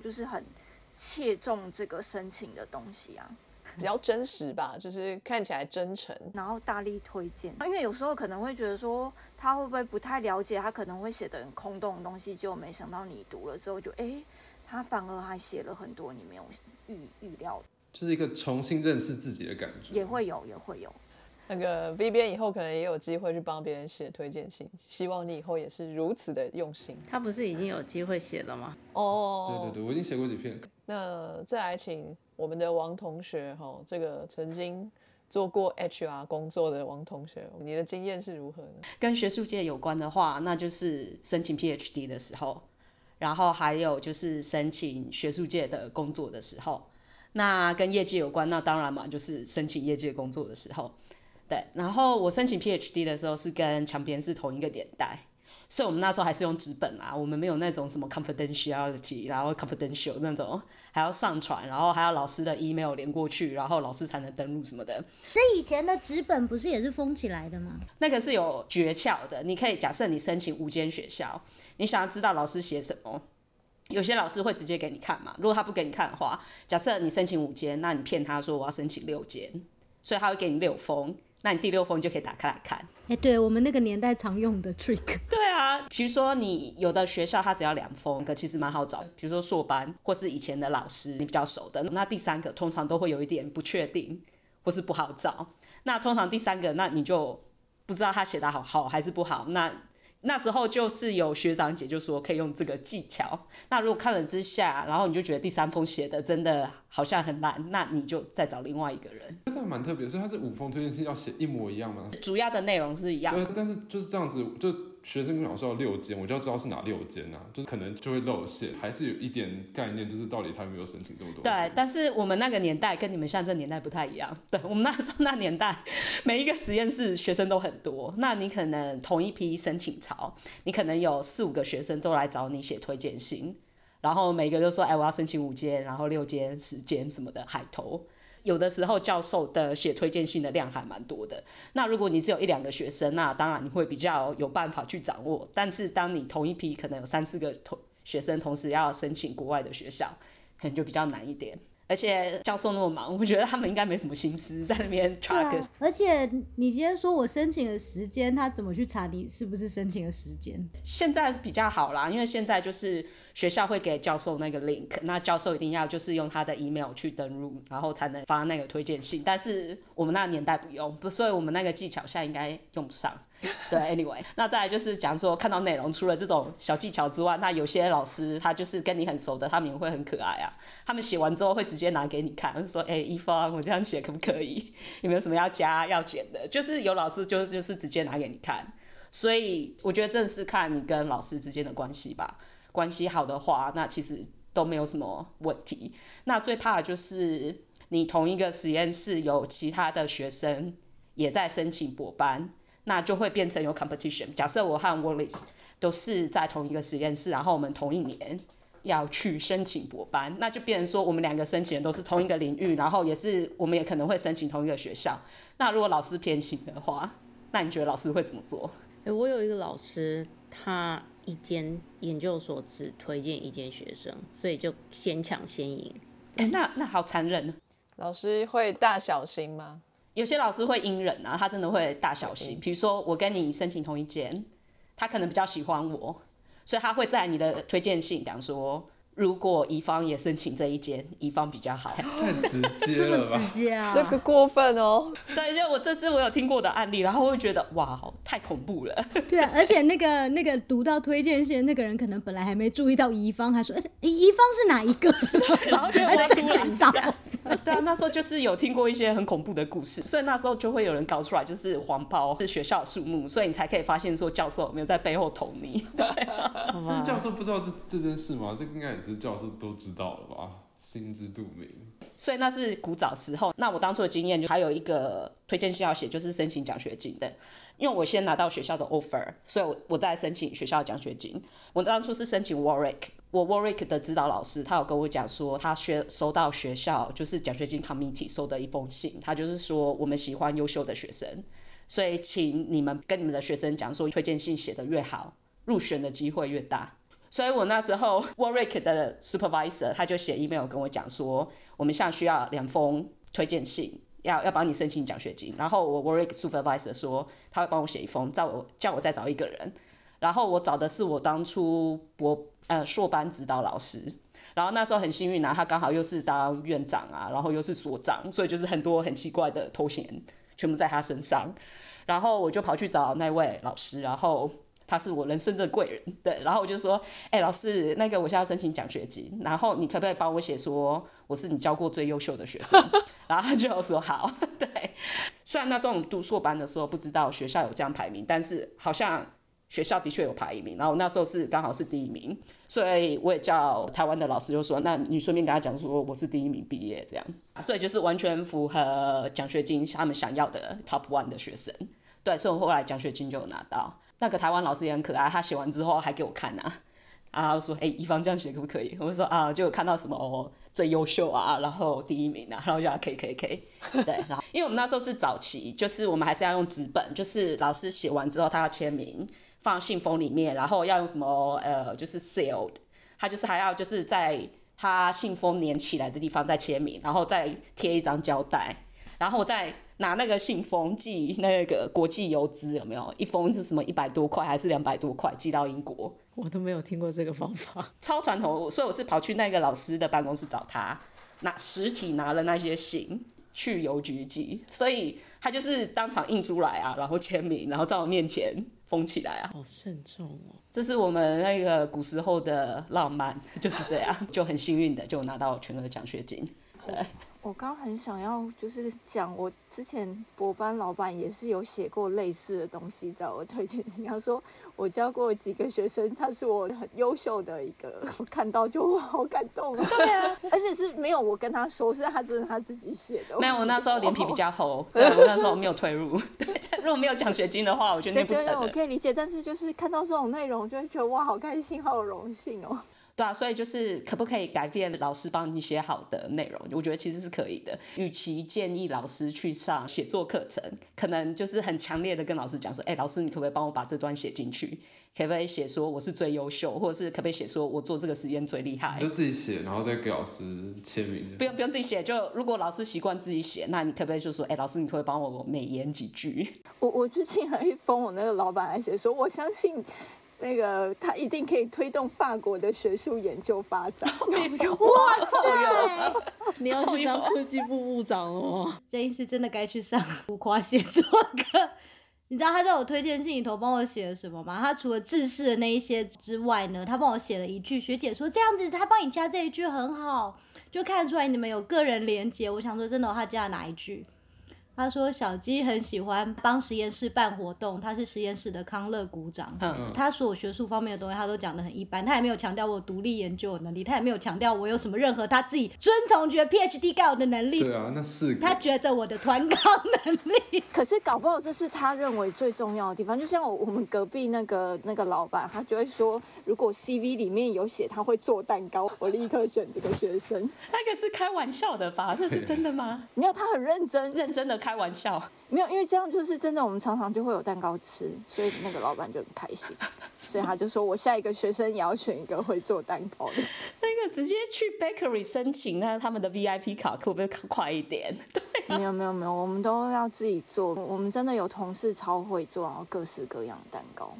就是很切中这个申请的东西啊，比较真实吧，就是看起来真诚，然后大力推荐。因为有时候可能会觉得说他会不会不太了解，他可能会写的很空洞的东西，就没想到你读了之后就哎，他反而还写了很多你没有预预料的，就是一个重新认识自己的感觉，也会有，也会有。那个 B 边以后可能也有机会去帮别人写推荐信，希望你以后也是如此的用心。他不是已经有机会写了吗？哦，对对对，我已经写过几篇。那再来请我们的王同学哈，这个曾经做过 HR 工作的王同学，你的经验是如何呢？跟学术界有关的话，那就是申请 PhD 的时候，然后还有就是申请学术界的工作的时候。那跟业界有关，那当然嘛，就是申请业界工作的时候。对，然后我申请 PhD 的时候是跟强编是同一个年代，所以我们那时候还是用纸本啊，我们没有那种什么 confidentiality，然后 confidential 那种还要上传，然后还要老师的 email 连过去，然后老师才能登录什么的。那以前的纸本不是也是封起来的吗？那个是有诀窍的，你可以假设你申请五间学校，你想要知道老师写什么，有些老师会直接给你看嘛，如果他不给你看的话，假设你申请五间，那你骗他说我要申请六间，所以他会给你六封。那你第六封就可以打开来看。哎，对我们那个年代常用的 trick。对啊，比如说你有的学校它只要两封，可其实蛮好找。比如说硕班或是以前的老师你比较熟的，那第三个通常都会有一点不确定或是不好找。那通常第三个，那你就不知道他写的好好还是不好。那那时候就是有学长姐就说可以用这个技巧。那如果看了之下，然后你就觉得第三封写的真的好像很烂，那你就再找另外一个人。这样蛮特别，所以它是五封推荐信要写一模一样吗？主要的内容是一样。对，但是就是这样子就。学生跟我说要六间，我就要知道是哪六间啊，就是可能就会露馅，还是有一点概念，就是到底他有没有申请这么多。对，但是我们那个年代跟你们现在这年代不太一样。对，我们那时候那年代，每一个实验室学生都很多，那你可能同一批申请潮，你可能有四五个学生都来找你写推荐信，然后每个都说，哎，我要申请五间，然后六间、十间什么的海投。有的时候教授的写推荐信的量还蛮多的，那如果你只有一两个学生，那当然你会比较有办法去掌握。但是当你同一批可能有三四个同学生同时要申请国外的学校，可能就比较难一点。而且教授那么忙，我觉得他们应该没什么心思在那边 track。而且你今天说我申请的时间，他怎么去查你是不是申请的时间？现在比较好啦，因为现在就是学校会给教授那个 link，那教授一定要就是用他的 email 去登录，然后才能发那个推荐信。但是我们那个年代不用，不，所以我们那个技巧现在应该用不上。对，anyway，那再来就是讲说看到内容，除了这种小技巧之外，那有些老师他就是跟你很熟的，他们也会很可爱啊。他们写完之后会直接拿给你看，说，哎，一方，我这样写可不可以？有没有什么要加要减的？就是有老师就就是直接拿给你看。所以我觉得正是看你跟老师之间的关系吧。关系好的话，那其实都没有什么问题。那最怕的就是你同一个实验室有其他的学生也在申请博班。那就会变成有 competition。假设我和 Wallace 都是在同一个实验室，然后我们同一年要去申请博班，那就变成说我们两个申请人都是同一个领域，然后也是我们也可能会申请同一个学校。那如果老师偏心的话，那你觉得老师会怎么做？哎、我有一个老师，他一间研究所只推荐一间学生，所以就先抢先赢。哎、那那好残忍啊。老师会大小心吗？有些老师会因人啊，他真的会大小心。比如说，我跟你申请同一间，他可能比较喜欢我，所以他会在你的推荐信讲说，如果乙方也申请这一间，乙方比较好。太直接了吧？接啊这个过分哦。对，就我这是我有听过的案例，然后会觉得哇，太恐怖了。对啊，而且那个那个读到推荐信那个人，可能本来还没注意到乙方，还说，哎、乙方是哪一个？然后就就会挖出来找。一下。对啊，那时候就是有听过一些很恐怖的故事，所以那时候就会有人搞出来，就是黄包是学校的数目，所以你才可以发现说教授有没有在背后捅你。对啊，好那？教授不知道这这件事吗？这个应该也是教授都知道了吧？心知肚明。所以那是古早时候。那我当初的经验就还有一个推荐信要写，就是申请奖学金的。因为我先拿到学校的 offer，所以我我在申请学校奖学金。我当初是申请 Warwick，我 Warwick 的指导老师他有跟我讲说，他学收到学校就是奖学金 committee 收的一封信，他就是说我们喜欢优秀的学生，所以请你们跟你们的学生讲说，推荐信写的越好，入选的机会越大。所以我那时候 Warwick 的 supervisor 他就写 email 跟我讲说，我们现在需要两封推荐信，要要帮你申请奖学金。然后我 Warwick supervisor 说他会帮我写一封，叫我叫我再找一个人。然后我找的是我当初博呃硕班指导老师，然后那时候很幸运啊，他刚好又是当院长啊，然后又是所长，所以就是很多很奇怪的头衔全部在他身上。然后我就跑去找那位老师，然后他是我人生的贵人，对，然后我就说，哎、老师，那个我现在要申请奖学金，然后你可不可以帮我写说我是你教过最优秀的学生？然后他就说好，对，虽然那时候我们读硕班的时候不知道学校有这样排名，但是好像学校的确有排一名，然后那时候是刚好是第一名，所以我也叫台湾的老师就说，那你顺便跟他讲说我是第一名毕业这样，所以就是完全符合奖学金他们想要的 top one 的学生。对，所以我后来奖学金就有拿到。那个台湾老师也很可爱，他写完之后还给我看啊，啊，他说，哎、一方这样写可不可以？我就说啊，就有看到什么、哦、最优秀啊，然后第一名啊，然后就要可以可以可以，对，然后因为我们那时候是早期，就是我们还是要用纸本，就是老师写完之后他要签名，放信封里面，然后要用什么呃，就是 sealed，他就是还要就是在他信封粘起来的地方再签名，然后再贴一张胶带，然后再拿那个信封寄那个国际邮资有没有？一封是什么一百多块还是两百多块寄到英国？我都没有听过这个方法。超传统，所以我是跑去那个老师的办公室找他，拿实体拿了那些信去邮局寄，所以他就是当场印出来啊，然后签名，然后在我面前封起来啊。好慎重哦。这是我们那个古时候的浪漫，就是这样，就很幸运的就拿到全额奖学金。对，我刚很想要就是讲，我之前博班老板也是有写过类似的东西在我推荐信，他说我教过几个学生，他是我很优秀的一个，我看到就哇好感动啊！对啊，而且是没有我跟他说，是他真的他自己写的。没有，我那时候脸皮比较厚，对我那时候没有退入。对，如果没有奖学金的话，我就对对不成了。我可以理解，但是就是看到这种内容，就会觉得哇，好开心，好有荣幸哦。对啊，所以就是可不可以改变老师帮你写好的内容？我觉得其实是可以的。与其建议老师去上写作课程，可能就是很强烈的跟老师讲说，哎，老师你可不可以帮我把这段写进去？可不可以写说我是最优秀，或者是可不可以写说我做这个实验最厉害就？自己写，然后再给老师签名。不用不用自己写，就如果老师习惯自己写，那你可不可以就说，哎，老师你可不可以帮我美言几句？我我最近还封我那个老板来写说，我相信那个他一定可以推动法国的学术研究发展。我 就哇塞！你要去当科技部部长哦。这一次真的该去上浮夸写作课。你知道他在我推荐信里头帮我写了什么吗？他除了制式的那一些之外呢，他帮我写了一句，学姐说这样子，他帮你加这一句很好，就看出来你们有个人连接。我想说，真的、哦，他加了哪一句？他说小鸡很喜欢帮实验室办活动，他是实验室的康乐股长。嗯他所有学术方面的东西，他都讲得很一般，他也没有强调我独立研究的能力，他也没有强调我有什么任何他自己遵从觉得 PhD 该有的能力。对啊，那四他觉得我的团纲能力，可是搞不好这是他认为最重要的地方。就像我我们隔壁那个那个老板，他就会说，如果 CV 里面有写他会做蛋糕，我立刻选这个学生。那个是开玩笑的吧？那是真的吗？没有，他很认真。认真的开玩笑。没有，因为这样就是真的，我们常常就会有蛋糕吃，所以那个老板就很开心，所以他就说我下一个学生也要选一个会做蛋糕的。那个直接去 bakery 申请，那他们的 VIP 卡可不可以快一点？没有没有没有，我们都要自己做。我们真的有同事超会做，然后各式各样的蛋糕。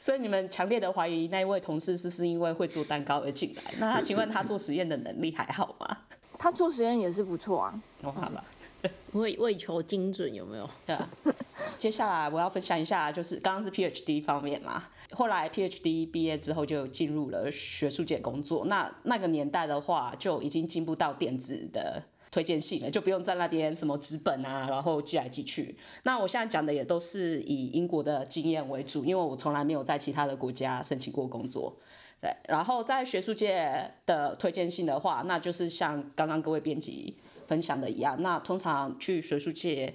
所以你们强烈的怀疑那一位同事是不是因为会做蛋糕而进来？那他请问他做实验的能力还好吗？他做实验也是不错啊。哦，好了。为为求精准有没有？对啊。接下来我要分享一下，就是刚刚是 PhD 方面嘛，后来 PhD 毕业之后就进入了学术界工作。那那个年代的话，就已经进步到电子的推荐信了，就不用在那边什么纸本啊，然后寄来寄去。那我现在讲的也都是以英国的经验为主，因为我从来没有在其他的国家申请过工作。对，然后在学术界的推荐信的话，那就是像刚刚各位编辑。分享的一样，那通常去学术界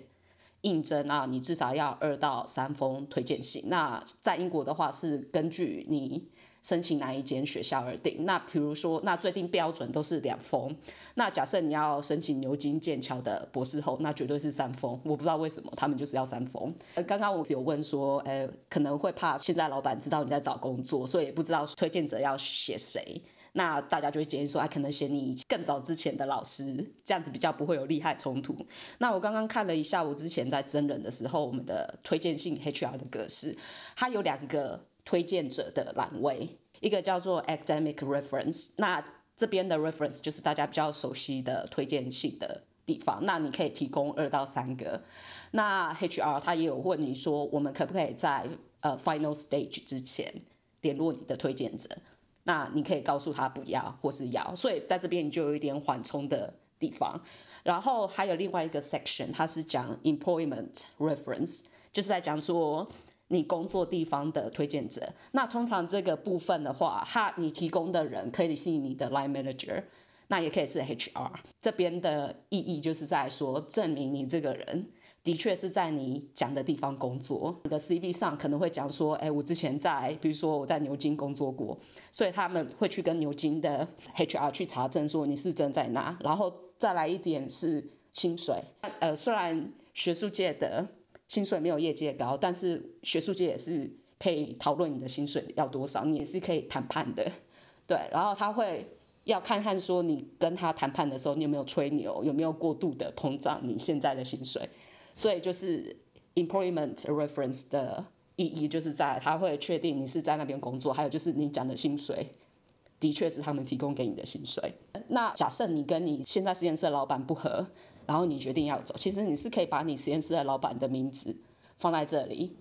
应征啊，你至少要二到三封推荐信。那在英国的话是根据你申请哪一间学校而定。那比如说，那最低标准都是两封。那假设你要申请牛津、剑桥的博士后，那绝对是三封。我不知道为什么他们就是要三封。呃刚刚我有问说，呃，可能会怕现在老板知道你在找工作，所以不知道推荐者要写谁。那大家就会建议说，哎，可能写你更早之前的老师，这样子比较不会有利害冲突。那我刚刚看了一下，我之前在真人的时候，我们的推荐信 HR 的格式，它有两个推荐者的栏位，一个叫做 academic reference，那这边的 reference 就是大家比较熟悉的推荐信的地方，那你可以提供二到三个。那 HR 他也有问你说，我们可不可以在呃 final stage 之前联络你的推荐者？那你可以告诉他不要或是要，所以在这边你就有一点缓冲的地方。然后还有另外一个 section，它是讲 employment reference，就是在讲说你工作地方的推荐者。那通常这个部分的话，他你提供的人可以是你的 line manager，那也可以是 HR。这边的意义就是在说证明你这个人。的确是在你讲的地方工作，你的 CV 上可能会讲说，哎，我之前在，比如说我在牛津工作过，所以他们会去跟牛津的 HR 去查证说你是真在哪，然后再来一点是薪水，呃，虽然学术界的薪水没有业界高，但是学术界也是可以讨论你的薪水要多少，你也是可以谈判的，对，然后他会要看看说你跟他谈判的时候，你有没有吹牛，有没有过度的膨胀你现在的薪水。所以就是 employment reference 的意义，就是在他会确定你是在那边工作，还有就是你讲的薪水，的确是他们提供给你的薪水。那假设你跟你现在实验室的老板不合，然后你决定要走，其实你是可以把你实验室的老板的名字放在这里，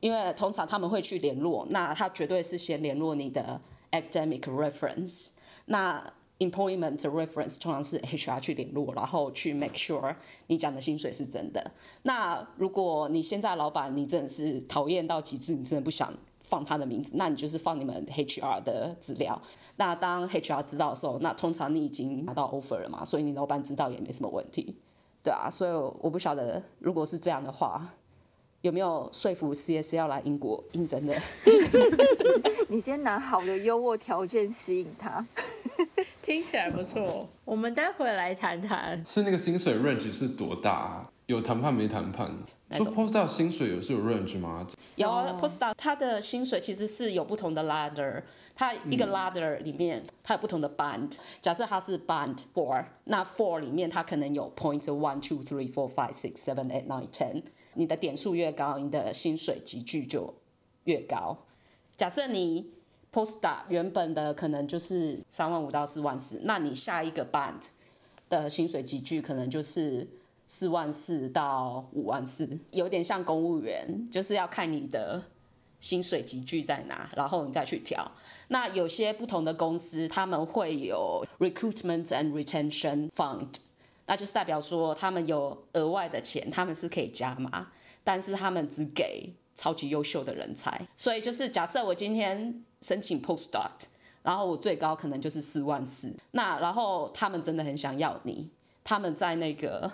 因为通常他们会去联络，那他绝对是先联络你的 academic reference。那 employment reference 通常是 HR 去联络，然后去 make sure 你讲的薪水是真的。那如果你现在老板你真的是讨厌到极致，你真的不想放他的名字，那你就是放你们 HR 的资料。那当 HR 知道的时候，那通常你已经拿到 offer 了嘛，所以你老板知道也没什么问题，对啊。所以我不晓得，如果是这样的话，有没有说服 CS 要来英国应征的？你先拿好的优渥条件吸引他。听起来不错，我们待会来谈谈。是那个薪水 range 是多大？有谈判没谈判？说 postdoc 薪水有是有 range 吗？有 postdoc 它的薪水其实是有不同的 ladder，它一个 ladder 里面它有不同的 band。假设它是 band four，那 four 里面它可能有 point one two three four five six seven eight nine ten。你的点数越高，你的薪水集聚就越高。假设你 Postdoc 原本的可能就是三万五到四万四，那你下一个 band 的薪水集聚可能就是四万四到五万四，有点像公务员，就是要看你的薪水集聚在哪，然后你再去调。那有些不同的公司他们会有 recruitment and retention fund，那就是代表说他们有额外的钱，他们是可以加码，但是他们只给超级优秀的人才。所以就是假设我今天申请 postdoc，然后我最高可能就是四万四，那然后他们真的很想要你，他们在那个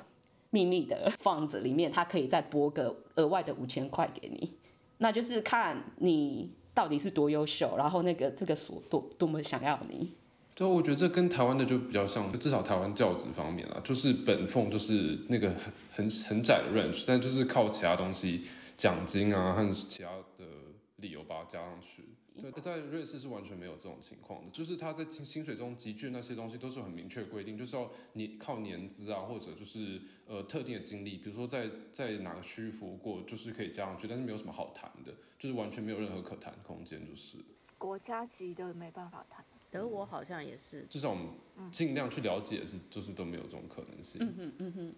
秘密的房子里面，他可以再拨个额外的五千块给你，那就是看你到底是多优秀，然后那个这个所多多么想要你。对，我觉得这跟台湾的就比较像，至少台湾教职方面啊，就是本俸就是那个很很很窄的 range，但就是靠其他东西，奖金啊和其他的理由把它加上去。对，在瑞士是完全没有这种情况的，就是他在薪薪水中集聚那些东西都是很明确规定，就是要你靠年资啊，或者就是呃特定的经历，比如说在在哪个区域服务过，就是可以加上去，但是没有什么好谈的，就是完全没有任何可谈空间，就是。国家级的没办法谈。德国好像也是，至少我们尽量去了解是，就是都没有这种可能性。嗯哼嗯哼，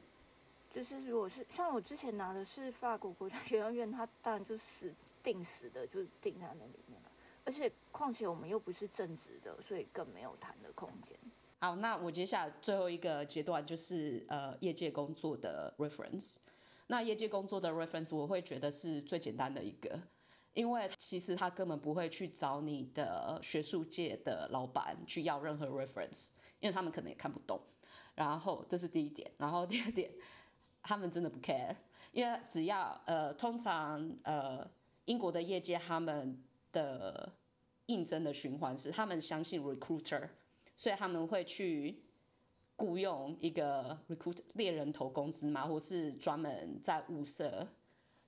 就是如果是像我之前拿的是法国国家 学院院，它当然就死定死的，就是定在那里面了。而且况且我们又不是正职的，所以更没有谈的空间。好，那我接下来最后一个阶段就是呃业界工作的 reference。那业界工作的 reference 我会觉得是最简单的一个，因为其实他根本不会去找你的学术界的老板去要任何 reference，因为他们可能也看不懂。然后这是第一点，然后第二点，他们真的不 care，因为只要呃通常呃英国的业界他们的应征的循环是他们相信 recruiter，所以他们会去雇佣一个 recruit 猎人头公司嘛，或是专门在物色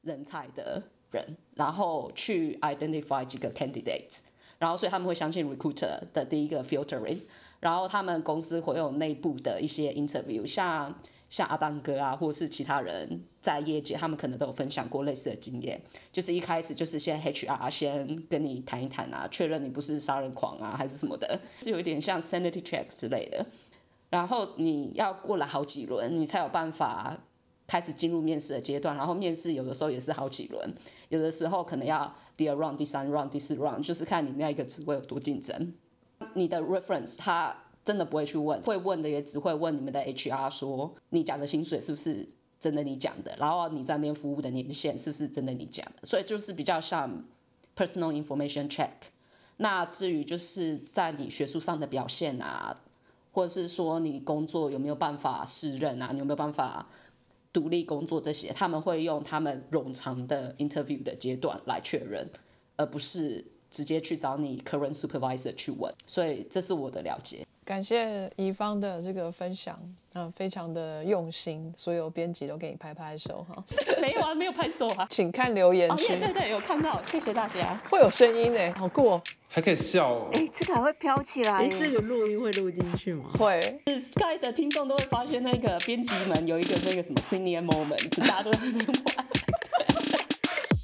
人才的人，然后去 identify 几个 candidate，然后所以他们会相信 recruiter 的第一个 filtering，然后他们公司会有内部的一些 interview，像像阿当哥啊，或是其他人在业界，他们可能都有分享过类似的经验，就是一开始就是先 HR 先跟你谈一谈啊，确认你不是杀人狂啊，还是什么的，是有一点像 sanity checks 之类的。然后你要过了好几轮，你才有办法开始进入面试的阶段。然后面试有的时候也是好几轮，有的时候可能要第二 round、第三 round、第四 round，就是看你那一个职位有多竞争。你的 reference 他真的不会去问，会问的也只会问你们的 HR 说你讲的薪水是不是真的你讲的，然后你在那边服务的年限是不是真的你讲的，所以就是比较像 personal information check。那至于就是在你学术上的表现啊，或者是说你工作有没有办法胜任啊，你有没有办法独立工作这些，他们会用他们冗长的 interview 的阶段来确认，而不是直接去找你 current supervisor 去问。所以这是我的了解。感谢怡芳的这个分享，嗯、非常的用心，所有编辑都给你拍拍手哈，没有啊，没有拍手啊。请看留言哦，区，对对对，有看到，谢谢大家。会有声音呢，好酷哦，还可以笑，哎，这个还会飘起来。这个录音会录进去吗？会。Sky 的听众都会发现那个编辑们有一个那个什么 senior moment，大家都在那边玩。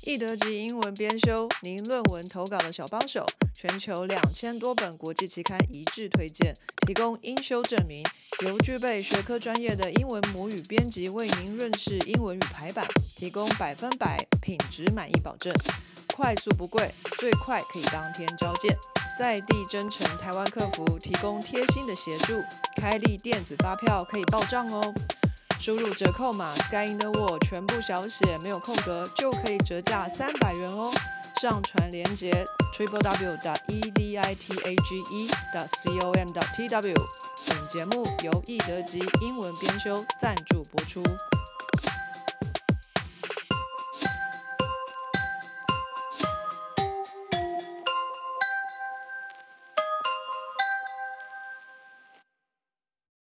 易德级英文编修，您论文投稿的小帮手，全球两千多本国际期刊一致推荐，提供英修证明，由具备学科专业的英文母语编辑为您润饰英文与排版，提供百分百品质满意保证，快速不贵，最快可以当天交件，在地真诚台湾客服提供贴心的协助，开立电子发票可以报账哦。输入折扣码 Sky in the World 全部小写没有空格，就可以折价三百元哦。上传链接 triple w e d i t a g e c o m t w。本节目由易德吉英文编修赞助播出。